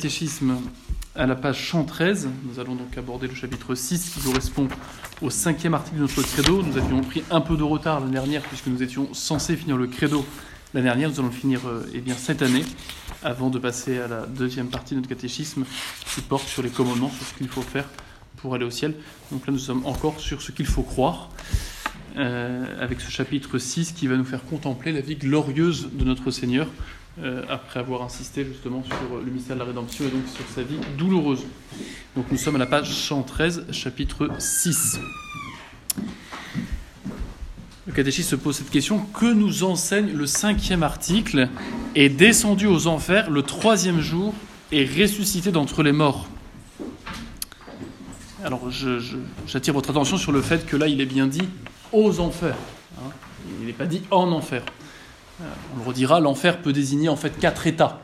catéchisme à la page 113. Nous allons donc aborder le chapitre 6 qui correspond au cinquième article de notre credo. Nous avions pris un peu de retard l'année dernière puisque nous étions censés finir le credo l'année dernière. Nous allons le finir euh, eh bien, cette année avant de passer à la deuxième partie de notre catéchisme qui porte sur les commandements, sur ce qu'il faut faire pour aller au ciel. Donc là, nous sommes encore sur ce qu'il faut croire. Euh, avec ce chapitre 6 qui va nous faire contempler la vie glorieuse de notre Seigneur, euh, après avoir insisté justement sur le mystère de la rédemption et donc sur sa vie douloureuse. Donc nous sommes à la page 113, chapitre 6. Le catéchisme se pose cette question que nous enseigne le cinquième article est descendu aux enfers le troisième jour et ressuscité d'entre les morts? Alors j'attire votre attention sur le fait que là il est bien dit aux enfers. Hein. Il n'est pas dit en enfer. Euh, on le redira, l'enfer peut désigner en fait quatre états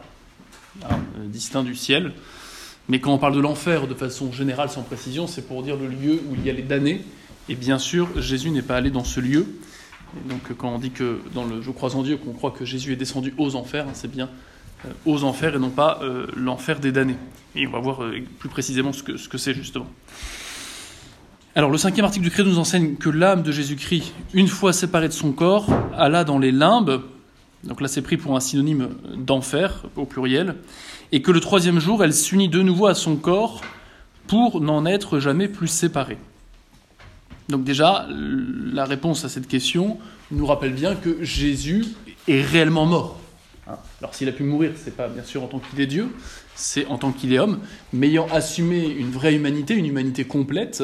hein, euh, distincts du ciel. Mais quand on parle de l'enfer de façon générale, sans précision, c'est pour dire le lieu où il y a les damnés. Et bien sûr, Jésus n'est pas allé dans ce lieu. donc quand on dit que dans le Je crois en Dieu, qu'on croit que Jésus est descendu aux enfers, hein, c'est bien euh, aux enfers et non pas l'enfer des damnés. Et on va voir plus précisément ce que c'est justement. Alors le cinquième article du Credo nous enseigne que l'âme de Jésus-Christ, une fois séparée de son corps, alla dans les limbes, donc là c'est pris pour un synonyme d'enfer au pluriel, et que le troisième jour, elle s'unit de nouveau à son corps pour n'en être jamais plus séparée. Donc déjà, la réponse à cette question nous rappelle bien que Jésus est réellement mort. Hein. Alors s'il a pu mourir, c'est pas bien sûr en tant qu'il est Dieu, c'est en tant qu'il est homme, mais ayant assumé une vraie humanité, une humanité complète,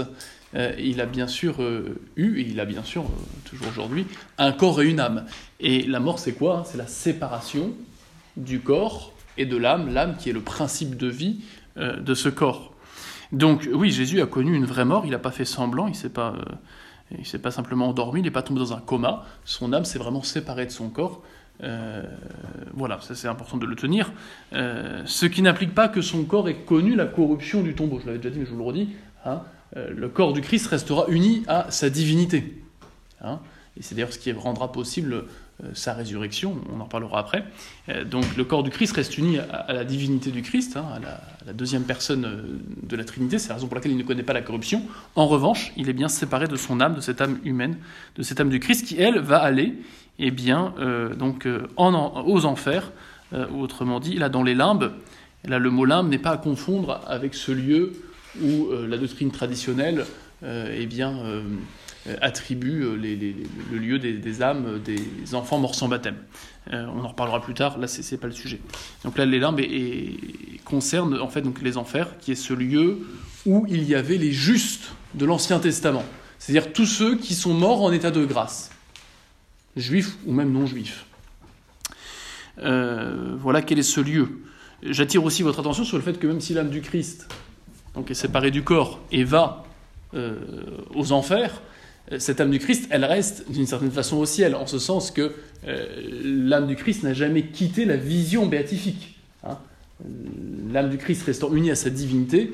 euh, il a bien sûr euh, eu, et il a bien sûr, euh, toujours aujourd'hui, un corps et une âme. Et la mort, c'est quoi? C'est la séparation du corps et de l'âme, l'âme qui est le principe de vie de ce corps. Donc oui, Jésus a connu une vraie mort, il n'a pas fait semblant, il ne s'est pas, pas simplement endormi, il n'est pas tombé dans un coma, son âme s'est vraiment séparée de son corps. voilà, c'est important de le tenir. ce qui n'implique pas que son corps ait connu la corruption du tombeau. Je l'avais déjà dit, mais je vous le redis. Hein, le corps du Christ restera uni à sa divinité. Hein. et c'est d'ailleurs ce qui rendra possible euh, sa résurrection, on en parlera après. Euh, donc le corps du Christ reste uni à, la divinité du Christ, hein, à, la, deuxième personne de la Trinité, c'est la raison pour laquelle il ne connaît pas la corruption. En revanche, il est bien séparé de son âme, de cette âme humaine, de cette âme du Christ, qui, elle, va aller eh bien, donc, aux enfers, ou autrement dit, là, dans les limbes. là, le mot limbe n'est pas à confondre avec ce lieu où euh, la doctrine traditionnelle euh, eh bien, euh, attribue le lieu des, âmes des enfants morts sans baptême. on en reparlera plus tard, là c'est pas le sujet. Donc là les limbes concernent en fait donc les enfers, qui est ce lieu où il y avait les justes de l'Ancien Testament, c'est-à-dire tous ceux qui sont morts en état de grâce, juifs ou même non juifs. voilà quel est ce lieu. J'attire aussi votre attention sur le fait que même si l'âme du Christ donc est séparée du corps et va euh, aux enfers, euh, cette âme du Christ, elle reste d'une certaine façon au ciel, en ce sens que euh, l'âme du Christ n'a jamais quitté la vision béatifique. Hein. L'âme du Christ restant unie à sa divinité,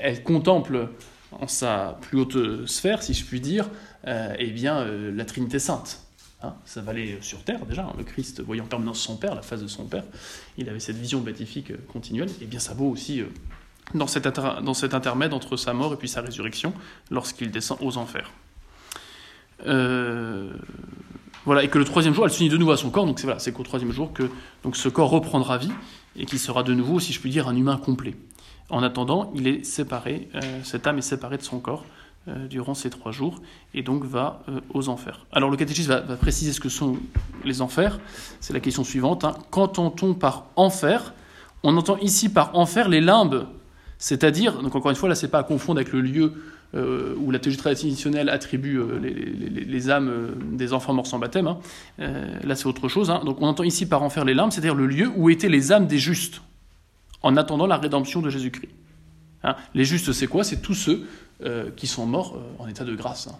elle contemple en sa plus haute sphère, si je puis dire, eh bien, la Trinité sainte. Hein. ça valait sur terre déjà, hein. le Christ voyant en permanence son Père, la face de son Père, il avait cette vision béatifique continuelle, et eh bien ça vaut aussi dans cet, intermède entre sa mort et puis sa résurrection, lorsqu'il descend aux enfers. Euh, voilà, et que le troisième jour, elle s'unit de nouveau à son corps, donc c'est voilà, qu'au troisième jour que donc, ce corps reprendra vie, et qu'il sera de nouveau, si je puis dire, un humain complet. En attendant, il est séparé, euh, cette âme est séparée de son corps euh, durant ces trois jours, et donc va aux enfers. Alors le catéchisme va, préciser ce que sont les enfers, c'est la question suivante. Hein. Qu'entend-on par enfer? On entend ici par enfer les limbes c'est-à-dire, donc encore une fois, là, c'est pas à confondre avec le lieu euh, où la théologie traditionnelle attribue euh, les, âmes euh, des enfants morts sans baptême. Hein. là, c'est autre chose. Hein. Donc, on entend ici par enfer les larmes, c'est-à-dire le lieu où étaient les âmes des justes, en attendant la rédemption de Jésus-Christ. Hein. les justes, c'est quoi? C'est tous ceux qui sont morts en état de grâce. Vous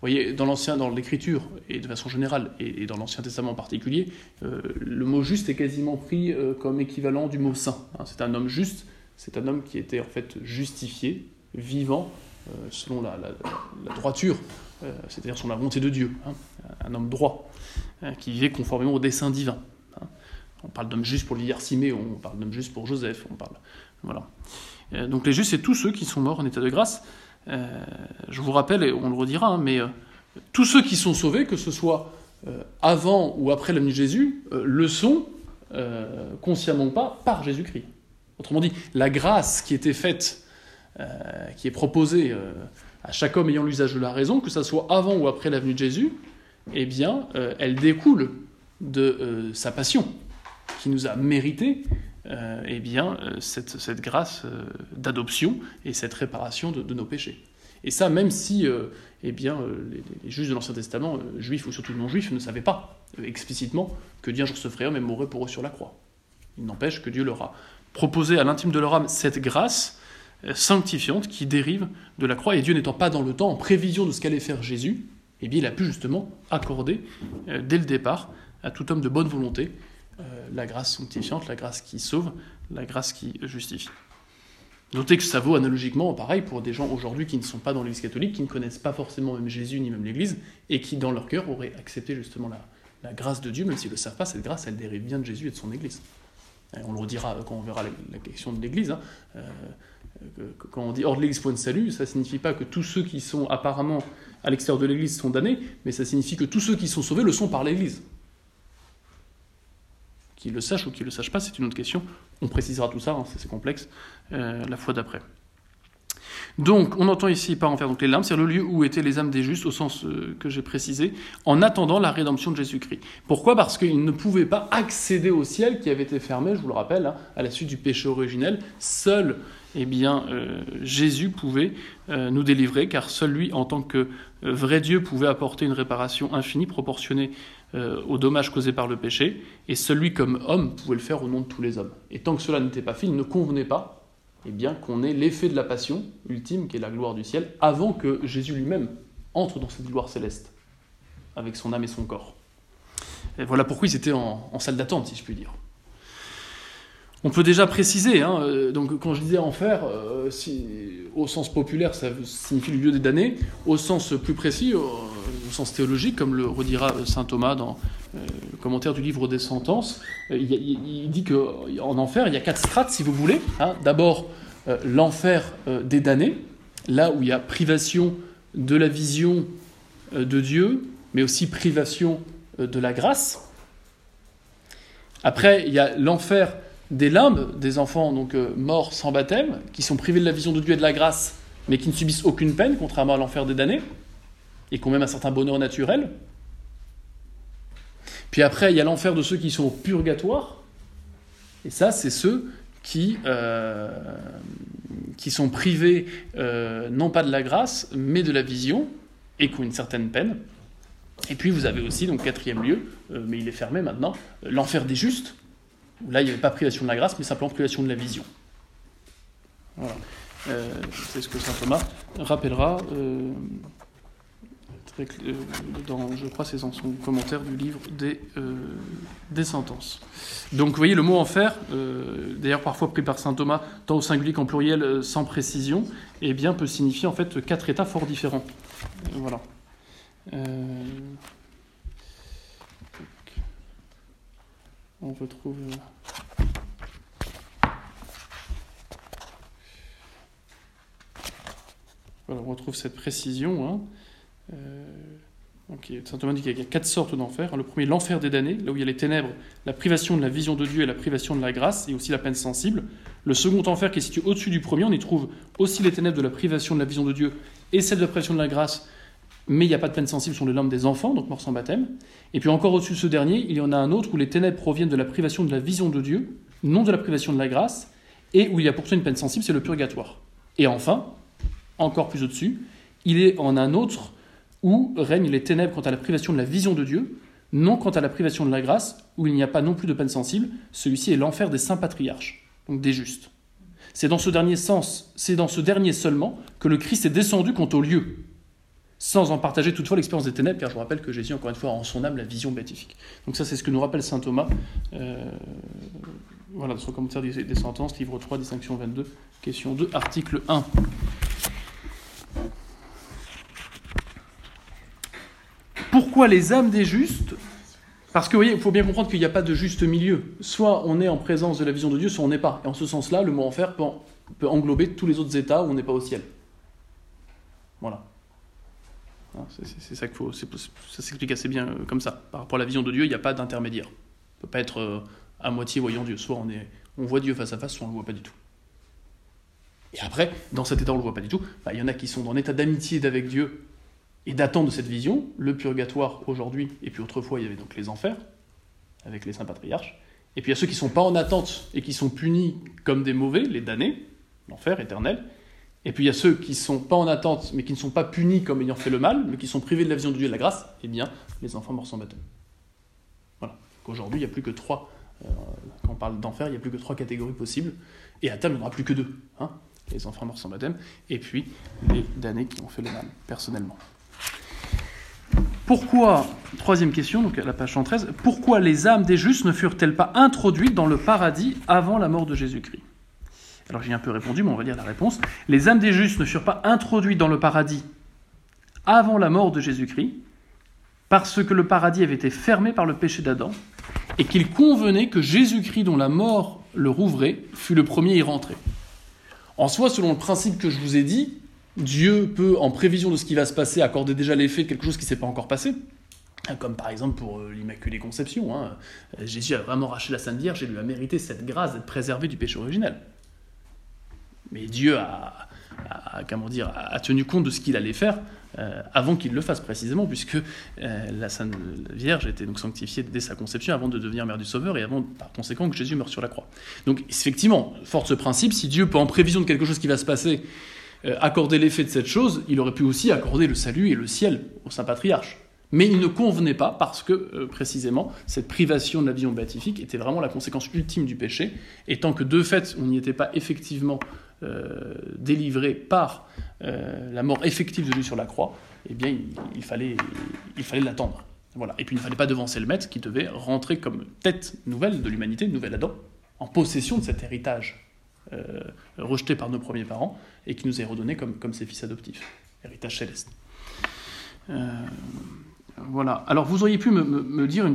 voyez, dans l'ancien, dans l'Écriture et de façon générale, et, dans l'Ancien Testament en particulier, le mot juste est quasiment pris comme équivalent du mot saint. c'est un homme juste c'est un homme qui était en fait justifié, vivant, euh, selon la, droiture, euh, c'est-à-dire selon la volonté de Dieu, hein, un homme droit, hein, qui vivait conformément au dessein divin. Hein. On parle d'homme juste pour Siméon, on parle d'homme juste pour Joseph, on parle Voilà. donc les justes, c'est tous ceux qui sont morts en état de grâce. je vous rappelle, et on le redira, mais tous ceux qui sont sauvés, que ce soit avant ou après la de Jésus, le sont, consciemment pas, par Jésus-Christ. Autrement dit, la grâce qui était faite, qui est proposée à chaque homme ayant l'usage de la raison, que ce soit avant ou après la venue de Jésus, eh bien, euh, elle découle de euh, sa passion, qui nous a mérité euh, eh bien, cette, grâce d'adoption et cette réparation de, nos péchés. Et ça, même si eh bien, les, juges de l'Ancien Testament, juifs ou surtout non-juifs, ne savaient pas explicitement que Dieu un jour se homme et mourrait pour eux sur la croix. Il n'empêche que Dieu leur a proposé à l'intime de leur âme cette grâce sanctifiante qui dérive de la croix. Et Dieu n'étant pas dans le temps, en prévision de ce qu'allait faire Jésus, eh bien, il a pu justement accorder, euh, dès le départ, à tout homme de bonne volonté, euh, la grâce sanctifiante, la grâce qui sauve, la grâce qui justifie. Notez que ça vaut analogiquement, pareil, pour des gens aujourd'hui qui ne sont pas dans l'Église catholique, qui ne connaissent pas forcément même Jésus ni même l'Église, et qui, dans leur cœur, auraient accepté justement la, grâce de Dieu, même s'ils ne le savent pas, cette grâce, elle dérive bien de Jésus et de son Église. On le redira quand on verra la, question de l'Église. Hein. Euh, quand on dit hors de l'Église point de salut, ça ne signifie pas que tous ceux qui sont apparemment à l'extérieur de l'Église sont damnés, mais ça signifie que tous ceux qui sont sauvés le sont par l'Église. Qu'ils le sachent ou qu'ils ne le sachent pas, c'est une autre question. On précisera tout ça, hein, c'est complexe, euh, la fois d'après. Donc, on entend ici par enfer donc les larmes, c'est le lieu où étaient les âmes des justes, au sens euh, que j'ai précisé, en attendant la rédemption de Jésus-Christ. Pourquoi? Parce qu'ils ne pouvaient pas accéder au ciel qui avait été fermé, je vous le rappelle, hein, à la suite du péché originel. Seul eh bien, euh, Jésus pouvait euh, nous délivrer, car seul lui, en tant que vrai Dieu, pouvait apporter une réparation infinie proportionnée aux dommages causés par le péché, et celui comme homme, pouvait le faire au nom de tous les hommes. Et tant que cela n'était pas fait, il ne convenait pas eh bien, qu'on ait l'effet de la passion ultime, qui est la gloire du ciel, avant que Jésus lui-même entre dans cette gloire céleste, avec son âme et son corps. Voilà pourquoi ils étaient en salle d'attente, si je puis dire. On peut déjà préciser, hein, euh, donc quand je disais enfer, euh, au sens populaire, ça signifie le lieu des damnés. Au sens plus précis, au, sens théologique, comme le redira saint Thomas dans euh, le commentaire du livre des sentences, il, dit qu'en enfer, il y a quatre strates, si vous voulez. Hein. D'abord, l'enfer des damnés, là où il y a privation de la vision de Dieu, mais aussi privation de la grâce. Après, il y a l'enfer des limbes, des enfants donc euh, morts sans baptême, qui sont privés de la vision de Dieu et de la grâce, mais qui ne subissent aucune peine, contrairement à l'enfer des damnés, et qui ont même un certain bonheur naturel. Puis après, il y a l'enfer de ceux qui sont au purgatoire, et ça, c'est ceux qui, euh, qui sont privés euh, non pas de la grâce, mais de la vision, et qui ont une certaine peine. Et puis vous avez aussi, donc quatrième lieu, mais il est fermé maintenant, l'enfer des justes, là il n'y avait pas privation de la grâce, mais simplement privation de la vision. Voilà. Euh, c'est ce que saint Thomas rappellera euh, euh, dans, je crois, c'est dans son commentaire du livre des, des sentences. Donc, vous voyez, le mot enfer, d'ailleurs parfois pris par saint Thomas, tant au singulier qu'en pluriel, sans précision, eh bien, peut signifier en fait quatre états fort différents. voilà on retrouve. Euh, voilà, on retrouve cette précision. Hein. Euh, Saint Thomas dit qu'il y a quatre sortes d'enfer. Le premier, l'enfer des damnés, là où il y a les ténèbres, la privation de la vision de Dieu et la privation de la grâce, et aussi la peine sensible. Le second enfer, qui est situé au-dessus du premier, on y trouve aussi les ténèbres de la privation de la vision de Dieu et celle de la privation de la grâce, mais il n'y a pas de peine sensible sur les larmes des enfants, donc morts sans baptême. Et puis encore au-dessus de ce dernier, il y en a un autre où les ténèbres proviennent de la privation de la vision de Dieu, non de la privation de la grâce, et où il y a pourtant une peine sensible, c'est le purgatoire. Et enfin, encore plus au-dessus, il est en un autre où règnent les ténèbres quant à la privation de la vision de Dieu, non quant à la privation de la grâce, où il n'y a pas non plus de peine sensible, celui-ci est l'enfer des saints patriarches, donc des justes. C'est dans ce dernier sens, c'est dans ce dernier seulement que le Christ est descendu quant au lieu, sans en partager toutefois l'expérience des ténèbres, car je vous rappelle que Jésus, encore une fois, a en son âme la vision béatifique. Donc ça, c'est ce que nous rappelle saint Thomas, euh, voilà, dans son commentaire des, sentences, livre 3, distinction 22, question 2, article 1. Pourquoi les âmes des justes Parce que vous voyez, il faut bien comprendre qu'il n'y a pas de juste milieu. Soit on est en présence de la vision de Dieu, soit on n'est pas. Et en ce sens-là, le mot enfer peut, englober tous les autres états où on n'est pas au ciel. Voilà. Hein, c'est ça qu'il faut. Ça s'explique assez bien euh, comme ça. Par rapport à la vision de Dieu, il n'y a pas d'intermédiaire. On ne peut pas être euh, à moitié voyant Dieu. Soit on, est, on voit Dieu face à face, soit on ne le voit pas du tout. Et après, dans cet état où on ne le voit pas du tout, bah, il y en a qui sont dans un état d'amitié avec Dieu et d'attente de cette vision, le purgatoire aujourd'hui, et puis autrefois il y avait donc les enfers, avec les saints patriarches, et puis il y a ceux qui ne sont pas en attente et qui sont punis comme des mauvais, les damnés, l'enfer éternel, et puis il y a ceux qui ne sont pas en attente, mais qui ne sont pas punis comme ayant fait le mal, mais qui sont privés de la vision de Dieu et de la grâce, eh bien, les enfants morts sans baptême. Voilà. Aujourd'hui, il n'y a plus que trois, euh, quand on parle d'enfer, il n'y a plus que trois catégories possibles, et à terme, il n'y aura plus que deux. Hein les enfants morts sans baptême, et puis les damnés qui ont fait le mal, personnellement. Pourquoi, troisième question, donc à la page 113, pourquoi les âmes des justes ne furent-elles pas introduites dans le paradis avant la mort de Jésus-Christ? Alors j'ai un peu répondu, mais on va lire la réponse. Les âmes des justes ne furent pas introduites dans le paradis avant la mort de Jésus-Christ, parce que le paradis avait été fermé par le péché d'Adam, et qu'il convenait que Jésus-Christ, dont la mort le rouvrait, fut le premier à y rentrer. En soi, selon le principe que je vous ai dit, Dieu peut, en prévision de ce qui va se passer, accorder déjà l'effet de quelque chose qui ne s'est pas encore passé. Comme par exemple pour euh, l'Immaculée Conception. Hein. Jésus a vraiment racheté la Sainte Vierge et lui a mérité cette grâce d'être préservé du péché originel. Mais Dieu a, comment dire, a tenu compte de ce qu'il allait faire euh, avant qu'il le fasse précisément, puisque euh, la Sainte Vierge était donc sanctifiée dès sa conception avant de devenir mère du Sauveur et avant par conséquent que Jésus meure sur la croix. Donc effectivement, fort ce principe, si Dieu peut en prévision de quelque chose qui va se passer euh, accorder l'effet de cette chose, il aurait pu aussi accorder le salut et le ciel au Saint Patriarche. Mais il ne convenait pas parce que, euh, précisément, cette privation de la vision béatifique était vraiment la conséquence ultime du péché. Et tant que, de fait, on n'y était pas effectivement euh, délivré par la mort effective de Jésus sur la croix, eh bien, il, fallait il fallait l'attendre. Voilà. Et puis, il ne fallait pas devancer le maître qui devait rentrer comme tête nouvelle de l'humanité, nouvel Adam, en possession de cet héritage euh, rejeté par nos premiers parents et qui nous est redonné comme, comme ses fils adoptifs, héritage céleste. Euh, voilà. Alors vous auriez pu me, me dire,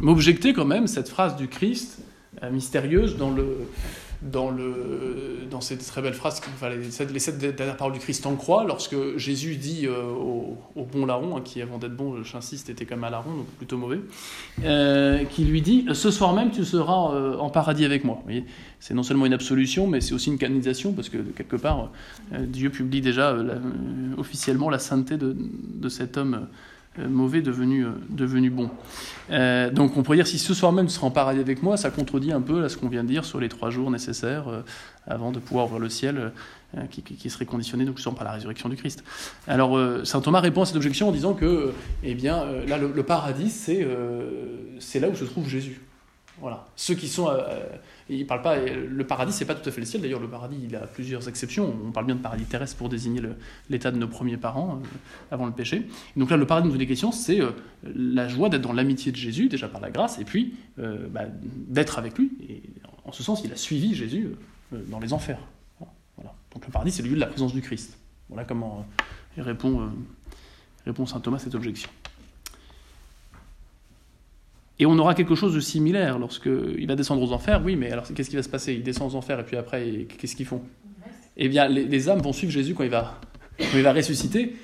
m'objecter quand même cette phrase du Christ euh, mystérieuse dans le, dans, le, dans cette très belle phrase, enfin, les, sept, les sept dernières paroles du Christ en croix, lorsque Jésus dit euh, au, bon larron, hein, qui avant d'être bon, j'insiste, était comme un larron, donc plutôt mauvais, euh, qui lui dit Ce soir même, tu seras euh, en paradis avec moi. c'est non seulement une absolution, mais c'est aussi une canonisation, parce que quelque part, Dieu publie déjà officiellement la sainteté de, de cet homme mauvais devenu, euh, bon. Euh, donc on pourrait dire si ce soir même tu seras en paradis avec moi, ça contredit un peu là, ce qu'on vient de dire sur les trois jours nécessaires avant de pouvoir voir le ciel qui, qui, serait conditionné donc par la résurrection du Christ. Alors saint Thomas répond à cette objection en disant que eh bien là le, le paradis c'est c'est là où se trouve Jésus. Voilà. Ceux qui sont. Euh, parle pas. Le paradis, c'est pas tout à fait le ciel. D'ailleurs, le paradis, il a plusieurs exceptions. On parle bien de paradis terrestre pour désigner l'état de nos premiers parents euh, avant le péché. donc là, le paradis, nous est question, c'est euh, la joie d'être dans l'amitié de Jésus, déjà par la grâce, et puis bah, d'être avec lui. Et en ce sens, il a suivi Jésus dans les enfers. Voilà. Donc le paradis, c'est le lieu de la présence du Christ. Voilà comment répond, répond saint Thomas à cette objection. Et on aura quelque chose de similaire lorsqu'il va descendre aux enfers. Oui, mais alors qu'est-ce qui va se passer? Il descend aux enfers et puis après, qu'est-ce qu'ils font? Eh bien, les, âmes vont suivre Jésus quand il va, il va ressusciter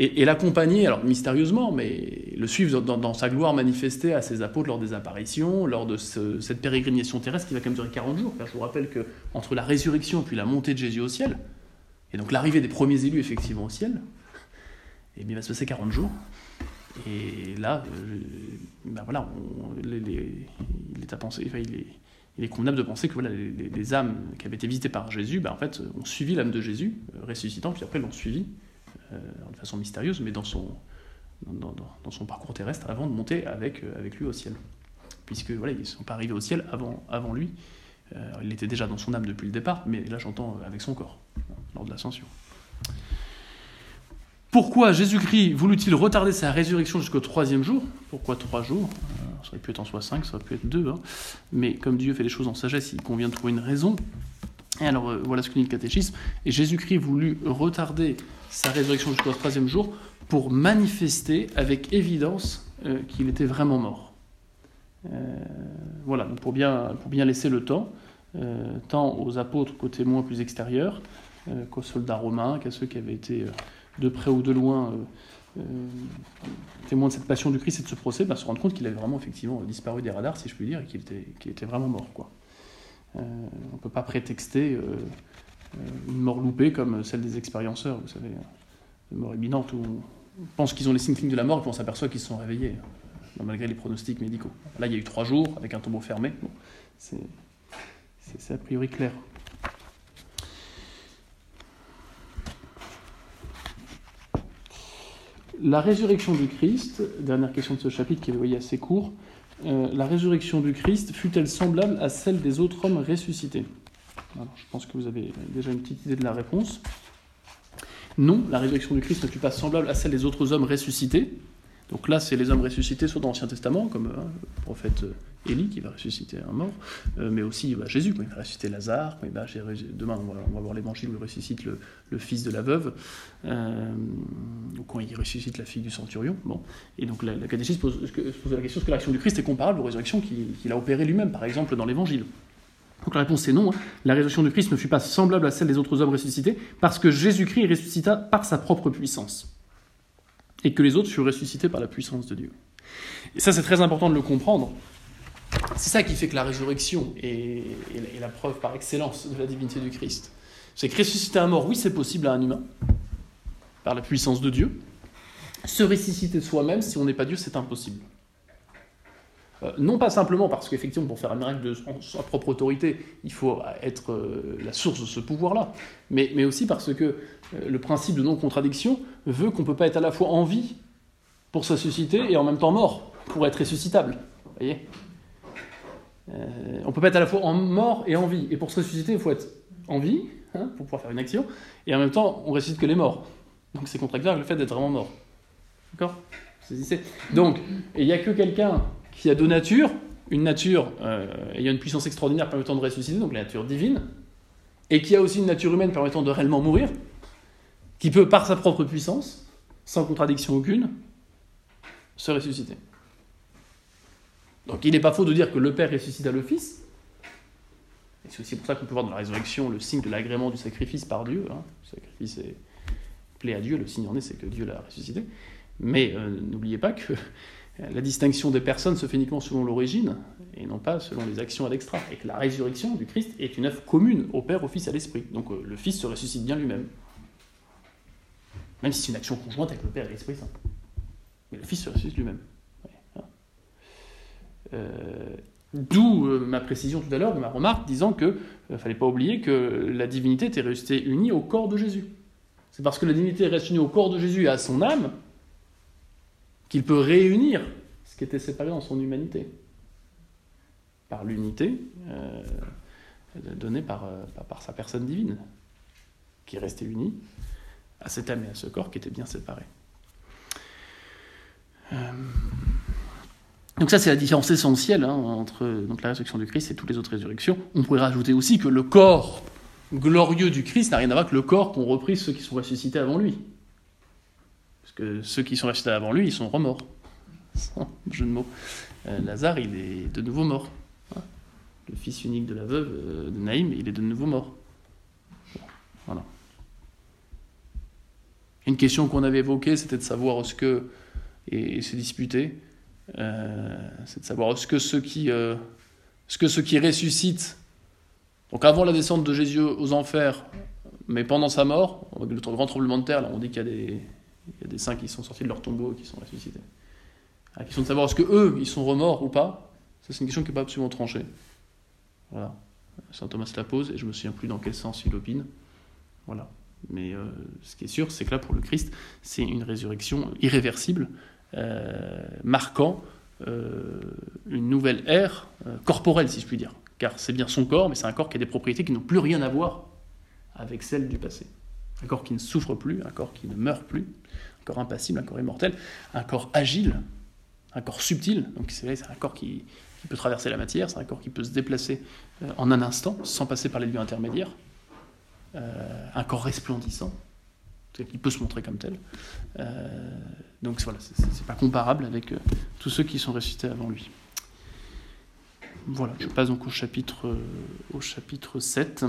et, l'accompagner, alors mystérieusement, mais le suivre dans, sa gloire manifestée à ses apôtres lors des apparitions, lors de cette pérégrination terrestre qui va quand même durer 40 jours. je vous rappelle que entre la résurrection et puis la montée de Jésus au ciel, et donc l'arrivée des premiers élus effectivement au ciel, eh bien, il va se passer 40 jours. Et là, euh, ben voilà, il, est à penser, il, est, il, est, convenable de penser que voilà, les, âmes qui avaient été visitées par Jésus, ben en fait, ont suivi l'âme de Jésus, euh, ressuscitant, puis après l'ont suivi euh, de façon mystérieuse, mais dans son, dans, dans, son parcours terrestre, avant de monter avec, avec lui au ciel. Puisque voilà, ils ne sont pas arrivés au ciel avant, avant lui. il était déjà dans son âme depuis le départ, mais là j'entends avec son corps, lors de l'ascension. Pourquoi Jésus-Christ voulut-il retarder sa résurrection jusqu'au troisième jour? Pourquoi trois jours? Euh, Ça aurait pu être en soi cinq, ça aurait pu être deux. Hein. Mais comme Dieu fait les choses en sagesse, il convient de trouver une raison. Et alors euh, voilà ce que dit le catéchisme. Et Jésus-Christ voulut retarder sa résurrection jusqu'au troisième jour pour manifester avec évidence euh, qu'il était vraiment mort. voilà, donc pour bien, pour bien laisser le temps, tant aux apôtres qu'aux témoins plus extérieurs, qu'aux soldats romains, qu'à ceux qui avaient été de près ou de loin témoins de cette passion du Christ et de ce procès, bah, se rendre compte qu'il avait vraiment effectivement disparu des radars, si je puis dire, et qu'il était, vraiment mort. Quoi. on ne peut pas prétexter une mort loupée comme celle des expérienceurs, vous savez, une mort imminente où on pense qu'ils ont les signes de la mort et puis on s'aperçoit qu'ils se sont réveillés, malgré les pronostics médicaux. Là, il y a eu trois jours avec un tombeau fermé. C'est a priori clair. La résurrection du Christ, dernière question de ce chapitre qui est voyez, assez court, euh, la résurrection du Christ fut-elle semblable à celle des autres hommes ressuscités? Je pense que vous avez déjà une petite idée de la réponse. Non, la résurrection du Christ ne fut pas semblable à celle des autres hommes ressuscités. Donc là, c'est les hommes ressuscités, soit dans l'Ancien Testament, comme hein, le prophète euh, Élie qui va ressusciter un mort, euh, mais aussi bah, Jésus, quand il va ressusciter Lazare, quand il demain on va, voir l'évangile où il ressuscite le, fils de la veuve, euh, ou quand il ressuscite la fille du centurion. Bon. Et donc la, la catéchisme pose, pose, la question est-ce que l'action du Christ est comparable aux résurrections qu'il a opérées lui-même, par exemple dans l'évangile donc la réponse est non. Hein. La résurrection du Christ ne fut pas semblable à celle des autres hommes ressuscités parce que Jésus-Christ ressuscita par sa propre puissance et que les autres furent ressuscités par la puissance de Dieu. Et ça, c'est très important de le comprendre. C'est ça qui fait que la résurrection est, la preuve par excellence de la divinité du Christ. C'est que ressusciter un mort, oui, c'est possible à un humain, par la puissance de Dieu. Se ressusciter soi-même, si on n'est pas Dieu, c'est impossible. Euh, non pas simplement parce qu'effectivement, pour faire un miracle de sa propre autorité, il faut être euh, la source de ce pouvoir-là, mais, mais, aussi parce que euh, le principe de non-contradiction veut qu'on ne peut pas être à la fois en vie pour se ressusciter et en même temps mort pour être ressuscitable. voyez? On peut pas être à la fois en mort et en vie. Et pour se ressusciter, il faut être en vie, hein, pour pouvoir faire une action, et en même temps, on ressuscite que les morts. Donc c'est contradictoire le fait d'être vraiment mort. D'accord? Donc, il n'y a que quelqu'un qui a deux natures, une nature euh, ayant une puissance extraordinaire permettant de ressusciter, donc la nature divine, et qui a aussi une nature humaine permettant de réellement mourir, qui peut, par sa propre puissance, sans contradiction aucune, se ressusciter. Donc il n'est pas faux de dire que le Père ressuscita le Fils, et c'est aussi pour ça qu'on peut voir dans la résurrection le signe de l'agrément du sacrifice par Dieu. Hein. Le sacrifice est plaît à Dieu, le signe en est, c'est que Dieu l'a ressuscité. Mais euh, n'oubliez pas que la distinction des personnes se fait uniquement selon l'origine et non pas selon les actions à l'extra. Et que la résurrection du Christ est une œuvre commune au Père, au Fils, à l'Esprit. Donc euh, le Fils se ressuscite bien lui-même. Même si c'est une action conjointe avec le Père et l'Esprit Saint. Mais le Fils se ressuscite lui-même. Hein. Euh, d'où euh, ma précision tout à l'heure, ma remarque disant qu'il ne fallait pas oublier que la divinité était restée unie au corps de Jésus. C'est parce que la divinité reste unie au corps de Jésus et à son âme qu'il peut réunir ce qui était séparé dans son humanité, par l'unité euh, donnée par, euh, par, sa personne divine, qui est restée unie à cette âme et à ce corps qui étaient bien séparés. Euh, donc ça, c'est la différence essentielle hein, entre la résurrection du Christ et toutes les autres résurrections. On pourrait rajouter aussi que le corps glorieux du Christ n'a rien à voir avec le corps qu'ont repris ceux qui sont ressuscités avant lui que ceux qui sont restés avant lui, ils sont remords. Sans jeu de mots. Euh, Lazare, il est de nouveau mort. Hein. Le fils unique de la veuve euh, de Naïm, il est de nouveau mort. Voilà. Une question qu'on avait évoquée, c'était de savoir ce que, et, se disputer, euh, c'est de savoir ce que ceux qui, ce qui ressuscitent, donc avant la descente de Jésus aux enfers, mais pendant sa mort, le grand tremblement de terre, là, on dit qu'il y a des, il y a des saints qui sont sortis de leur tombeau et qui sont ressuscités. La question de savoir est-ce que eux, ils sont remords ou pas, c'est une question qui n'est pas absolument tranchée. Voilà. Saint Thomas la pose et je me souviens plus dans quel sens il opine. Voilà. Mais euh, ce qui est sûr, c'est que là, pour le Christ, c'est une résurrection irréversible, euh, marquant euh, une nouvelle ère corporelle, si je puis dire. Car c'est bien son corps, mais c'est un corps qui a des propriétés qui n'ont plus rien à voir avec celles du passé. Un corps qui ne souffre plus, un corps qui ne meurt plus, un corps impassible, un corps immortel, un corps agile, un corps subtil. Donc c'est un corps qui, peut traverser la matière, c'est un corps qui peut se déplacer euh, en un instant sans passer par les lieux intermédiaires. Euh, un corps resplendissant, qui peut se montrer comme tel. Euh, donc voilà, c'est pas comparable avec tous ceux qui sont ressuscités avant lui. voilà, je passe donc au chapitre, au chapitre 7.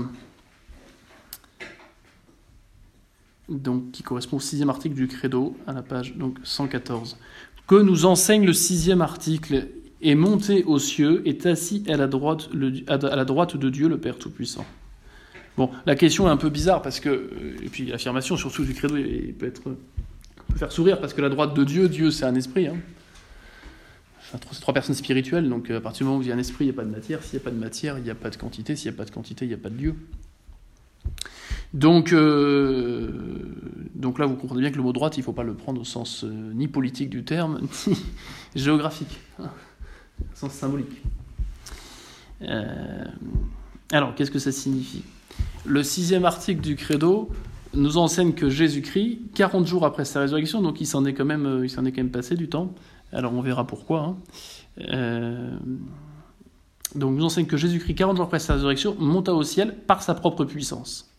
Donc, qui correspond au sixième article du Credo, à la page donc, 114. Que nous enseigne le sixième article est monté aux cieux, est assis à la droite, à la droite de Dieu, le Père Tout-Puissant. Bon, la question est un peu bizarre parce que, euh, et puis l'affirmation surtout du credo peut, être, peut faire sourire parce que la droite de Dieu, Dieu c'est un esprit. Hein. c'est trois personnes spirituelles, donc euh, à partir du moment où il y a un esprit, il n'y a pas de matière. S'il n'y a pas de matière, il n'y a pas de quantité. S'il n'y a pas de quantité, il n'y a pas de Dieu. Donc, euh, donc là, vous comprenez bien que le mot droite, il ne faut pas le prendre au sens ni politique du terme, ni géographique, au sens symbolique. alors, qu'est-ce que ça signifie? Le sixième article du Credo nous enseigne que Jésus-Christ, 40 jours après sa résurrection, donc il s'en est, quand même, euh, est passé du temps, alors on verra pourquoi, hein. euh, donc nous enseigne que Jésus-Christ, 40 jours après sa résurrection, monta au ciel par sa propre puissance,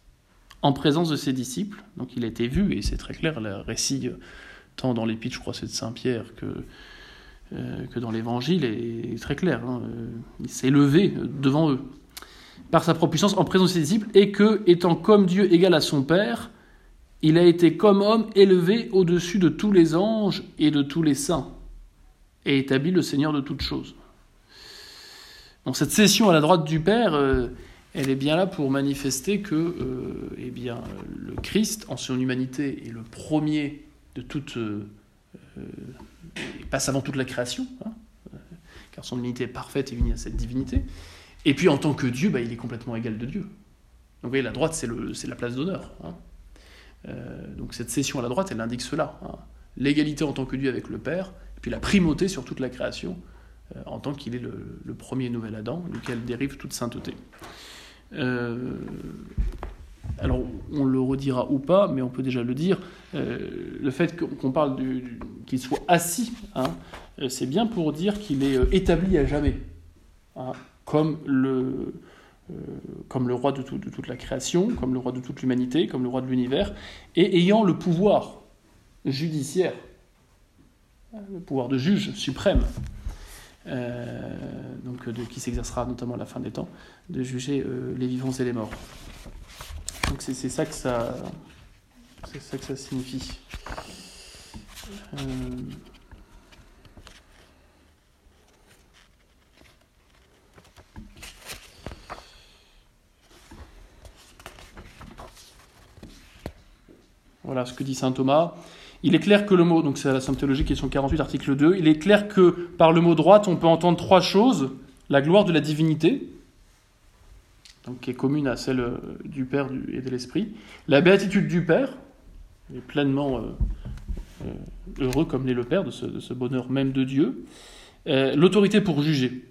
en présence de ses disciples. Donc il a été vu, et c'est très clair, le récit, euh, tant dans l'épître, je crois, c'est de Saint-Pierre, que, que dans l'Évangile, est, très clair. Hein. Il s'est levé devant eux par sa propre puissance en présence de ses disciples, et que, étant comme Dieu égal à son Père, il a été comme homme élevé au-dessus de tous les anges et de tous les saints, et établi le Seigneur de toutes choses. Donc cette session à la droite du Père, euh, elle est bien là pour manifester que euh, eh bien, le Christ, en son humanité, est le premier de toute... Euh, passe avant toute la création, hein, car son humanité est parfaite et unie à cette divinité. Et puis en tant que Dieu, bah, il est complètement égal de Dieu. Donc vous voyez, la droite, c'est la place d'honneur. Hein. Euh, donc cette cession à la droite, elle indique cela. Hein. L'égalité en tant que Dieu avec le Père, et puis la primauté sur toute la création, euh, en tant qu'il est le, premier nouvel Adam, duquel dérive toute sainteté. Euh, alors on le redira ou pas, mais on peut déjà le dire, le fait qu'on parle qu'il soit assis, hein, c'est bien pour dire qu'il est établi à jamais comme le, euh, comme le roi de, toute la création, comme le roi de toute l'humanité, comme le roi de l'univers, et ayant le pouvoir judiciaire, le pouvoir de juge suprême, euh, donc de, qui s'exercera notamment à la fin des temps, de juger euh, les vivants et les morts. Donc c'est ça que ça, c'est ça que ça signifie. Voilà ce que dit saint Thomas. Il est clair que le mot, donc c'est la Sainte Théologie, question 48, article 2, il est clair que par le mot droite, on peut entendre trois choses. La gloire de la divinité, donc qui est commune à celle euh, du Père et de l'Esprit. La béatitude du Père, est pleinement euh, euh, heureux comme l'est le Père de ce, bonheur même de Dieu. L'autorité pour juger.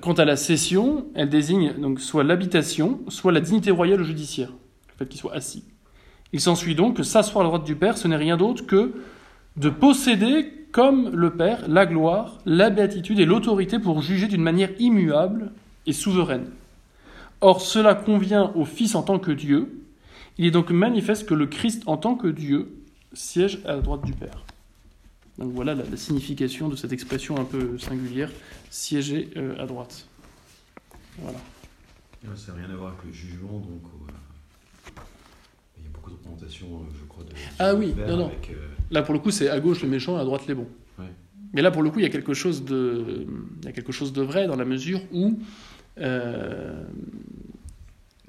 quant à la cession, elle désigne donc soit l'habitation, soit la dignité royale ou judiciaire, le fait qu'il soit assis. Il s'ensuit donc que s'asseoir à la droite du Père, ce n'est rien d'autre que de posséder, comme le Père, la gloire, la béatitude et l'autorité pour juger d'une manière immuable et souveraine. Or, cela convient au Fils en tant que Dieu. Il est donc manifeste que le Christ en tant que Dieu siège à la droite du Père. Donc voilà la, signification de cette expression un peu singulière, siéger euh, à droite. Voilà. Ça n'a rien à voir avec le donc euh, je crois. ah oui, non, non. Euh, là, pour le coup, c'est à gauche le méchant, à droite les bons. Mais là, pour le coup, il y a quelque chose de, il y a quelque chose de vrai dans la mesure où euh,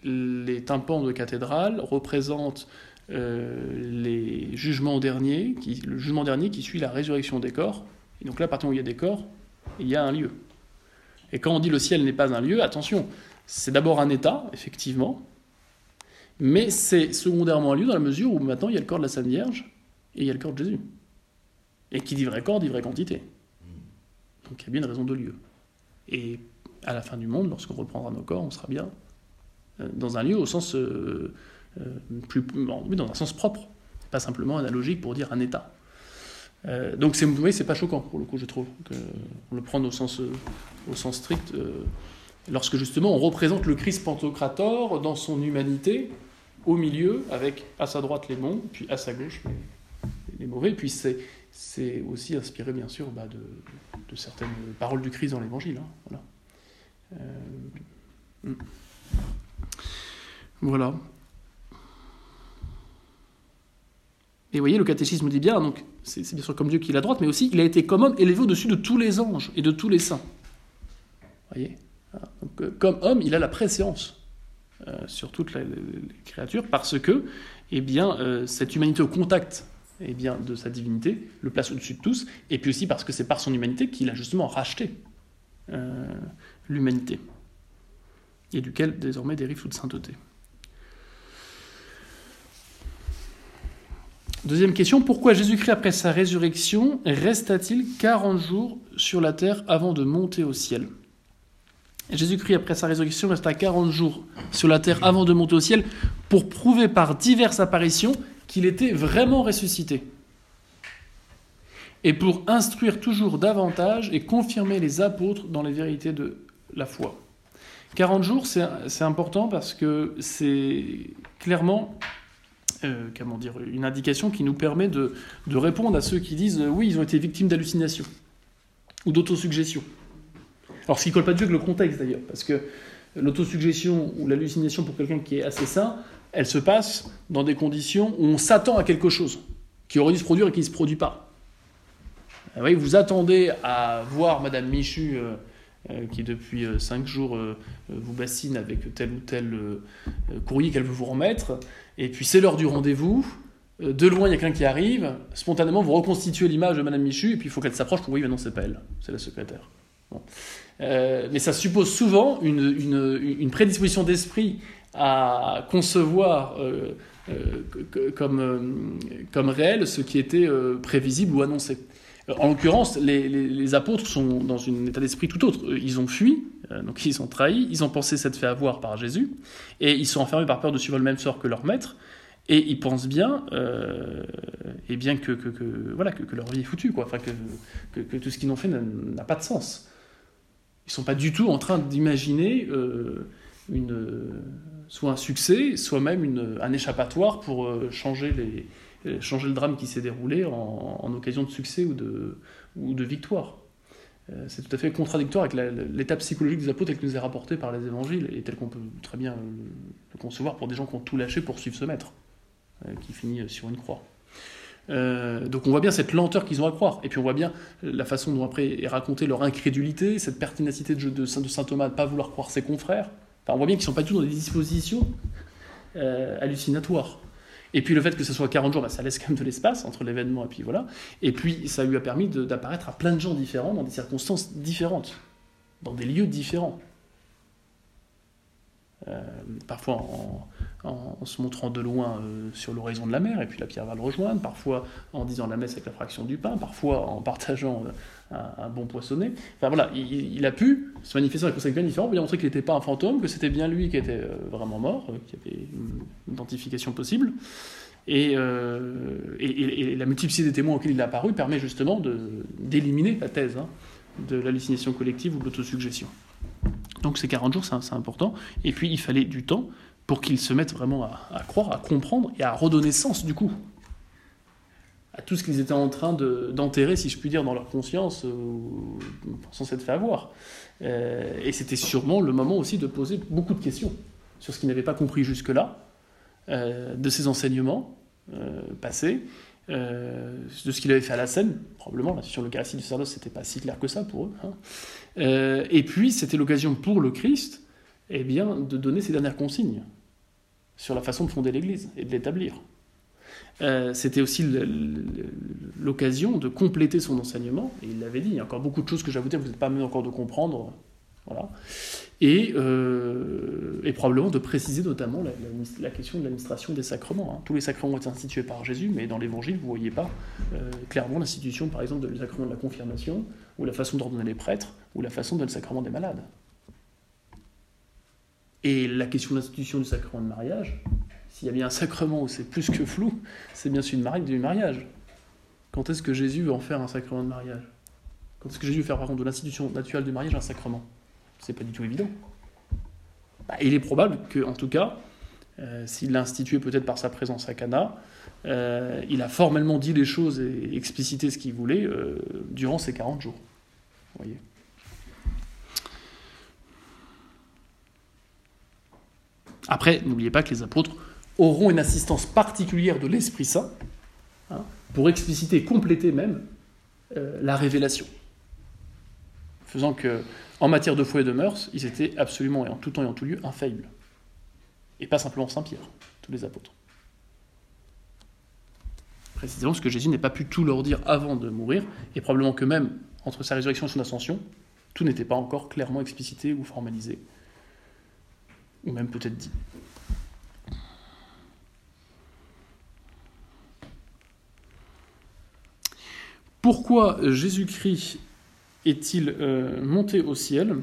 les tympans de cathédrale représentent les jugements derniers, qui, le jugement dernier qui suit la résurrection des corps. Et donc là, à partir où il y a des corps, il y a un lieu. Et quand on dit le ciel n'est pas un lieu, attention, c'est d'abord un état, effectivement, mais c'est secondairement un lieu dans la mesure où maintenant il y a le corps de la Sainte Vierge et il y a le corps de Jésus. Et qui dit vrai corps dit vraie quantité. Donc il y a bien une raison de lieu. Et à la fin du monde, lorsqu'on reprendra nos corps, on sera bien euh, dans un lieu au sens euh, euh, plus, propre, pas simplement analogique pour dire un état. donc c'est, oui, c'est pas choquant pour le coup, je trouve, qu'on le prenne au sens, au sens strict, lorsque justement on représente le Christ Pantocrator dans son humanité, au milieu, avec à sa droite les bons, puis à sa gauche les, mauvais. Puis c'est, aussi inspiré, bien sûr, bah, de, certaines paroles du Christ dans l'Évangile. hein, voilà. Euh, hmm. Voilà. Et vous voyez, le catéchisme dit bien, donc c'est bien sûr comme Dieu qui est à droite, mais aussi il a été comme homme élevé au-dessus de tous les anges et de tous les saints. Voyez? Euh, Comme homme, il a la préséance euh, sur toutes les, créatures parce que, eh bien, euh, cette humanité au contact eh bien, de sa divinité le place au-dessus de tous, et puis aussi parce que c'est par son humanité qu'il a justement racheté l'humanité, et duquel désormais dérive toute sainteté. Deuxième question, pourquoi Jésus-Christ, après sa résurrection, resta-t-il 40 jours sur la terre avant de monter au ciel? Jésus-Christ, après sa résurrection, resta 40 jours sur la terre avant de monter au ciel pour prouver par diverses apparitions qu'il était vraiment ressuscité. Et pour instruire toujours davantage et confirmer les apôtres dans les vérités de la foi. 40 jours, c'est important parce que c'est clairement euh, dire, une indication qui nous permet de, répondre à ceux qui disent oui, ils ont été victimes d'hallucinations ou d'autosuggestion. Alors, ce qui ne colle pas tout avec le contexte d'ailleurs, parce que l'autosuggestion ou l'hallucination pour quelqu'un qui est assez sain, elle se passe dans des conditions où on s'attend à quelque chose qui aurait dû se produire et qui ne se produit pas. Vous voyez, vous attendez à voir Madame Michu, euh, euh, qui depuis euh, cinq jours euh, vous bassine avec tel ou tel courrier qu'elle veut vous remettre, et puis c'est l'heure du rendez-vous. De loin, il y a quelqu'un qui arrive. Spontanément, vous reconstituez l'image de Madame Michu, et puis il faut qu'elle s'approche pour oui, mais non, c'est pas elle, c'est la secrétaire. Euh, mais ça suppose souvent une, une- une prédisposition d'esprit à concevoir euh, euh, comme, comme réel ce qui était prévisible ou annoncé. En l'occurrence, les, apôtres sont dans un état d'esprit tout autre. Ils ont fui, donc ils ont trahi, ils ont pensé s'être fait avoir par Jésus, et ils sont enfermés par peur de suivre le même sort que leur maître, et ils pensent bien, et bien que, voilà, que, leur vie est foutue, quoi. Enfin, que, tout ce qu'ils ont fait n'a pas de sens. Ils sont pas du tout en train d'imaginer euh, une, soit un succès, soit même un échappatoire pour euh, euh, changer le drame qui s'est déroulé en, occasion de succès ou de, victoire. C'est tout à fait contradictoire avec l'état psychologique des apôtres tel qu'il nous est rapporté par les évangiles et tel qu'on peut très bien le, concevoir pour des gens qui ont tout lâché pour suivre ce maître, qui finit sur une croix. Euh, donc on voit bien cette lenteur qu'ils ont à croire. Et puis on voit bien la façon dont après est racontée leur incrédulité, cette pertinacité de, Saint- Thomas de ne pas vouloir croire ses confrères. Enfin, on voit bien qu'ils ne sont pas du tout dans des dispositions euh, hallucinatoires. Et puis le fait que ce soit 40 jours, bah, ça laisse quand même de l'espace entre l'événement et puis voilà. Et puis ça lui a permis d'apparaître à plein de gens différents, dans des circonstances différentes, dans des lieux différents. Euh, parfois en, se montrant de loin euh, sur l'horizon de la mer, et puis la pierre va le rejoindre, parfois en disant la messe avec la fraction du pain, parfois en partageant euh, un, un bon poissonnet. Enfin voilà, il, a pu se manifester avec des conséquences différentes, pour montrer qu'il n'était pas un fantôme, que c'était bien lui qui était vraiment mort, qu'il y avait une identification possible. Et, la multiplicité des témoins auxquels il est apparu permet justement d'éliminer la thèse hein, de l'hallucination collective ou de l'autosuggestion. Donc ces 40 jours, c'est important. Et puis il fallait du temps pour qu'ils se mettent vraiment à, croire, à comprendre et à redonner sens du coup à tout ce qu'ils étaient en train de- d'enterrer, si je puis dire, dans leur conscience, euh, pensant s'être fait avoir. Euh, et c'était sûrement le moment aussi de poser beaucoup de questions sur ce qu'ils n'avaient pas compris jusque-là, euh, de ces enseignements euh, passés, euh, de ce qu'il avait fait à la scène, probablement, là, sur l'Eucharistie du sacerdoce, c'était pas si clair que ça pour eux. hein. Euh, et puis, c'était l'occasion pour le Christ eh bien, de donner ses dernières consignes sur la façon de fonder l'Église et de l'établir. Euh, c'était aussi le- le- l'occasion de compléter son enseignement, et il l'avait dit, il y a encore beaucoup de choses que dire, vous n'êtes pas même encore de comprendre, voilà. Et, euh, et probablement de préciser notamment la, question de l'administration des sacrements. hein. Tous les sacrements ont été institués par Jésus, mais dans l'Évangile, vous ne voyez pas euh, clairement l'institution, par exemple, du sacrement de la confirmation, ou la façon d'ordonner les prêtres, ou la façon de donner le sacrement des malades. Et la question de l'institution du sacrement de mariage, s'il y a bien un sacrement où c'est plus que flou, c'est bien celui du mariage. Quand est-ce que Jésus veut en faire un sacrement de mariage? Quand est-ce que Jésus veut faire par contre de l'institution naturelle du mariage un sacrement? C'est pas du tout évident. Bah, il est probable que, en tout cas, euh, s'il l'a institué peut-être par sa présence à Cana, euh, il a formellement dit les choses et explicité ce qu'il voulait euh, durant ces 40 jours. voyez. Après, n'oubliez pas que les apôtres auront une assistance particulière de l'Esprit Saint hein, pour expliciter, compléter même la révélation. Faisant que, en matière de foi et de mœurs, ils étaient absolument et en tout temps et en tout lieu infaillibles. Et pas simplement Saint-Pierre, tous les apôtres. Précisément ce que Jésus n'a pas pu tout leur dire avant de mourir, et probablement que même entre sa résurrection et son ascension, tout n'était pas encore clairement explicité ou formalisé, ou même peut-être dit. Pourquoi Jésus-Christ est-il euh, monté au ciel?